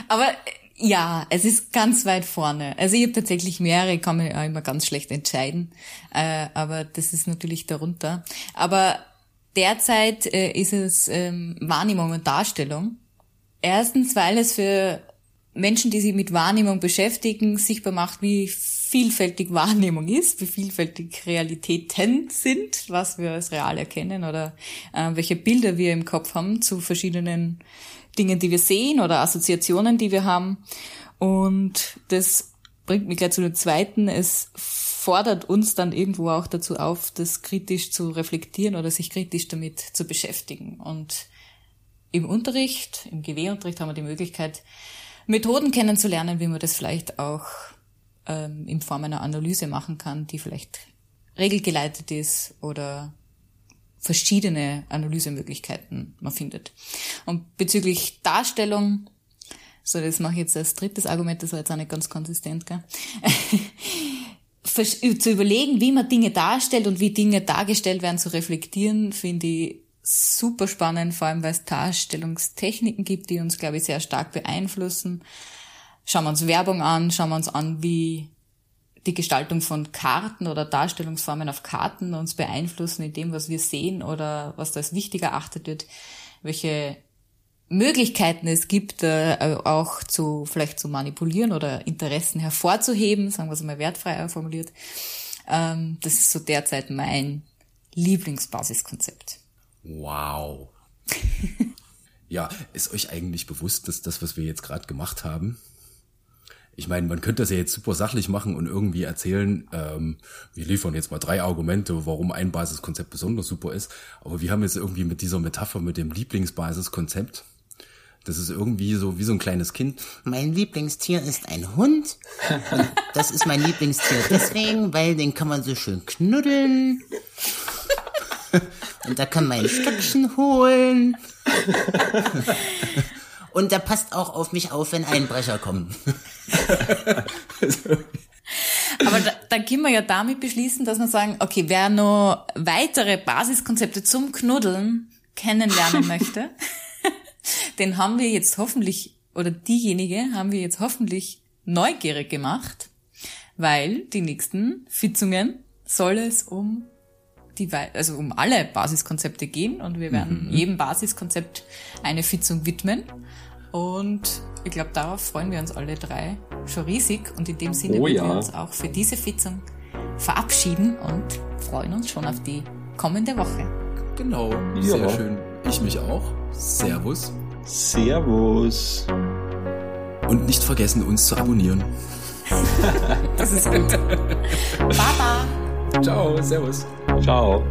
Aber ja, es ist ganz weit vorne. Also ich habe tatsächlich mehrere, kann man ja immer ganz schlecht entscheiden. Äh, aber das ist natürlich darunter. Aber derzeit äh, ist es ähm, Wahrnehmung und Darstellung. Erstens, weil es für Menschen, die sich mit Wahrnehmung beschäftigen, sichtbar macht, wie vielfältig Wahrnehmung ist, wie vielfältig Realitäten sind, was wir als real erkennen oder äh, welche Bilder wir im Kopf haben zu verschiedenen Dingen, die wir sehen oder Assoziationen, die wir haben. Und das bringt mich gleich zu dem zweiten. Es fordert uns dann irgendwo auch dazu auf, das kritisch zu reflektieren oder sich kritisch damit zu beschäftigen. Und im Unterricht, im GW-Unterricht haben wir die Möglichkeit, Methoden kennenzulernen, wie man das vielleicht auch ähm, in Form einer Analyse machen kann, die vielleicht regelgeleitet ist oder verschiedene Analysemöglichkeiten man findet. Und bezüglich Darstellung, so das mache ich jetzt als drittes Argument, das war jetzt auch nicht ganz konsistent, gell? *laughs* zu überlegen, wie man Dinge darstellt und wie Dinge dargestellt werden, zu reflektieren, finde ich super spannend, vor allem weil es Darstellungstechniken gibt, die uns, glaube ich, sehr stark beeinflussen. Schauen wir uns Werbung an, schauen wir uns an, wie die Gestaltung von Karten oder Darstellungsformen auf Karten uns beeinflussen in dem, was wir sehen oder was da als wichtig erachtet wird, welche Möglichkeiten es gibt, äh, auch zu vielleicht zu manipulieren oder Interessen hervorzuheben, sagen wir es mal wertfrei formuliert. Ähm, das ist so derzeit mein Lieblingsbasiskonzept. Wow. *laughs* ja, ist euch eigentlich bewusst, dass das, was wir jetzt gerade gemacht haben, ich meine, man könnte das ja jetzt super sachlich machen und irgendwie erzählen, ähm, wir liefern jetzt mal drei Argumente, warum ein Basiskonzept besonders super ist. Aber wir haben jetzt irgendwie mit dieser Metapher, mit dem Lieblingsbasiskonzept, das ist irgendwie so wie so ein kleines Kind. Mein Lieblingstier ist ein Hund. Und das ist mein Lieblingstier deswegen, weil den kann man so schön knuddeln. Und da kann man ein Stöckchen holen. Und der passt auch auf mich auf, wenn Einbrecher kommen. Aber da, dann können wir ja damit beschließen, dass wir sagen, okay, wer noch weitere Basiskonzepte zum Knuddeln kennenlernen *laughs* möchte, den haben wir jetzt hoffentlich, oder diejenige haben wir jetzt hoffentlich neugierig gemacht, weil die nächsten Fitzungen soll es um die, also um alle Basiskonzepte gehen und wir werden mhm. jedem Basiskonzept eine Fitzung widmen. Und ich glaube, darauf freuen wir uns alle drei schon riesig. Und in dem Sinne oh, ja. wir uns auch für diese Fitzung verabschieden und freuen uns schon auf die kommende Woche. Genau, ja. sehr schön. Ich mich auch. Servus. Servus. Und nicht vergessen, uns zu abonnieren. *laughs* das ist gut. Baba. Ciao, servus. Ciao.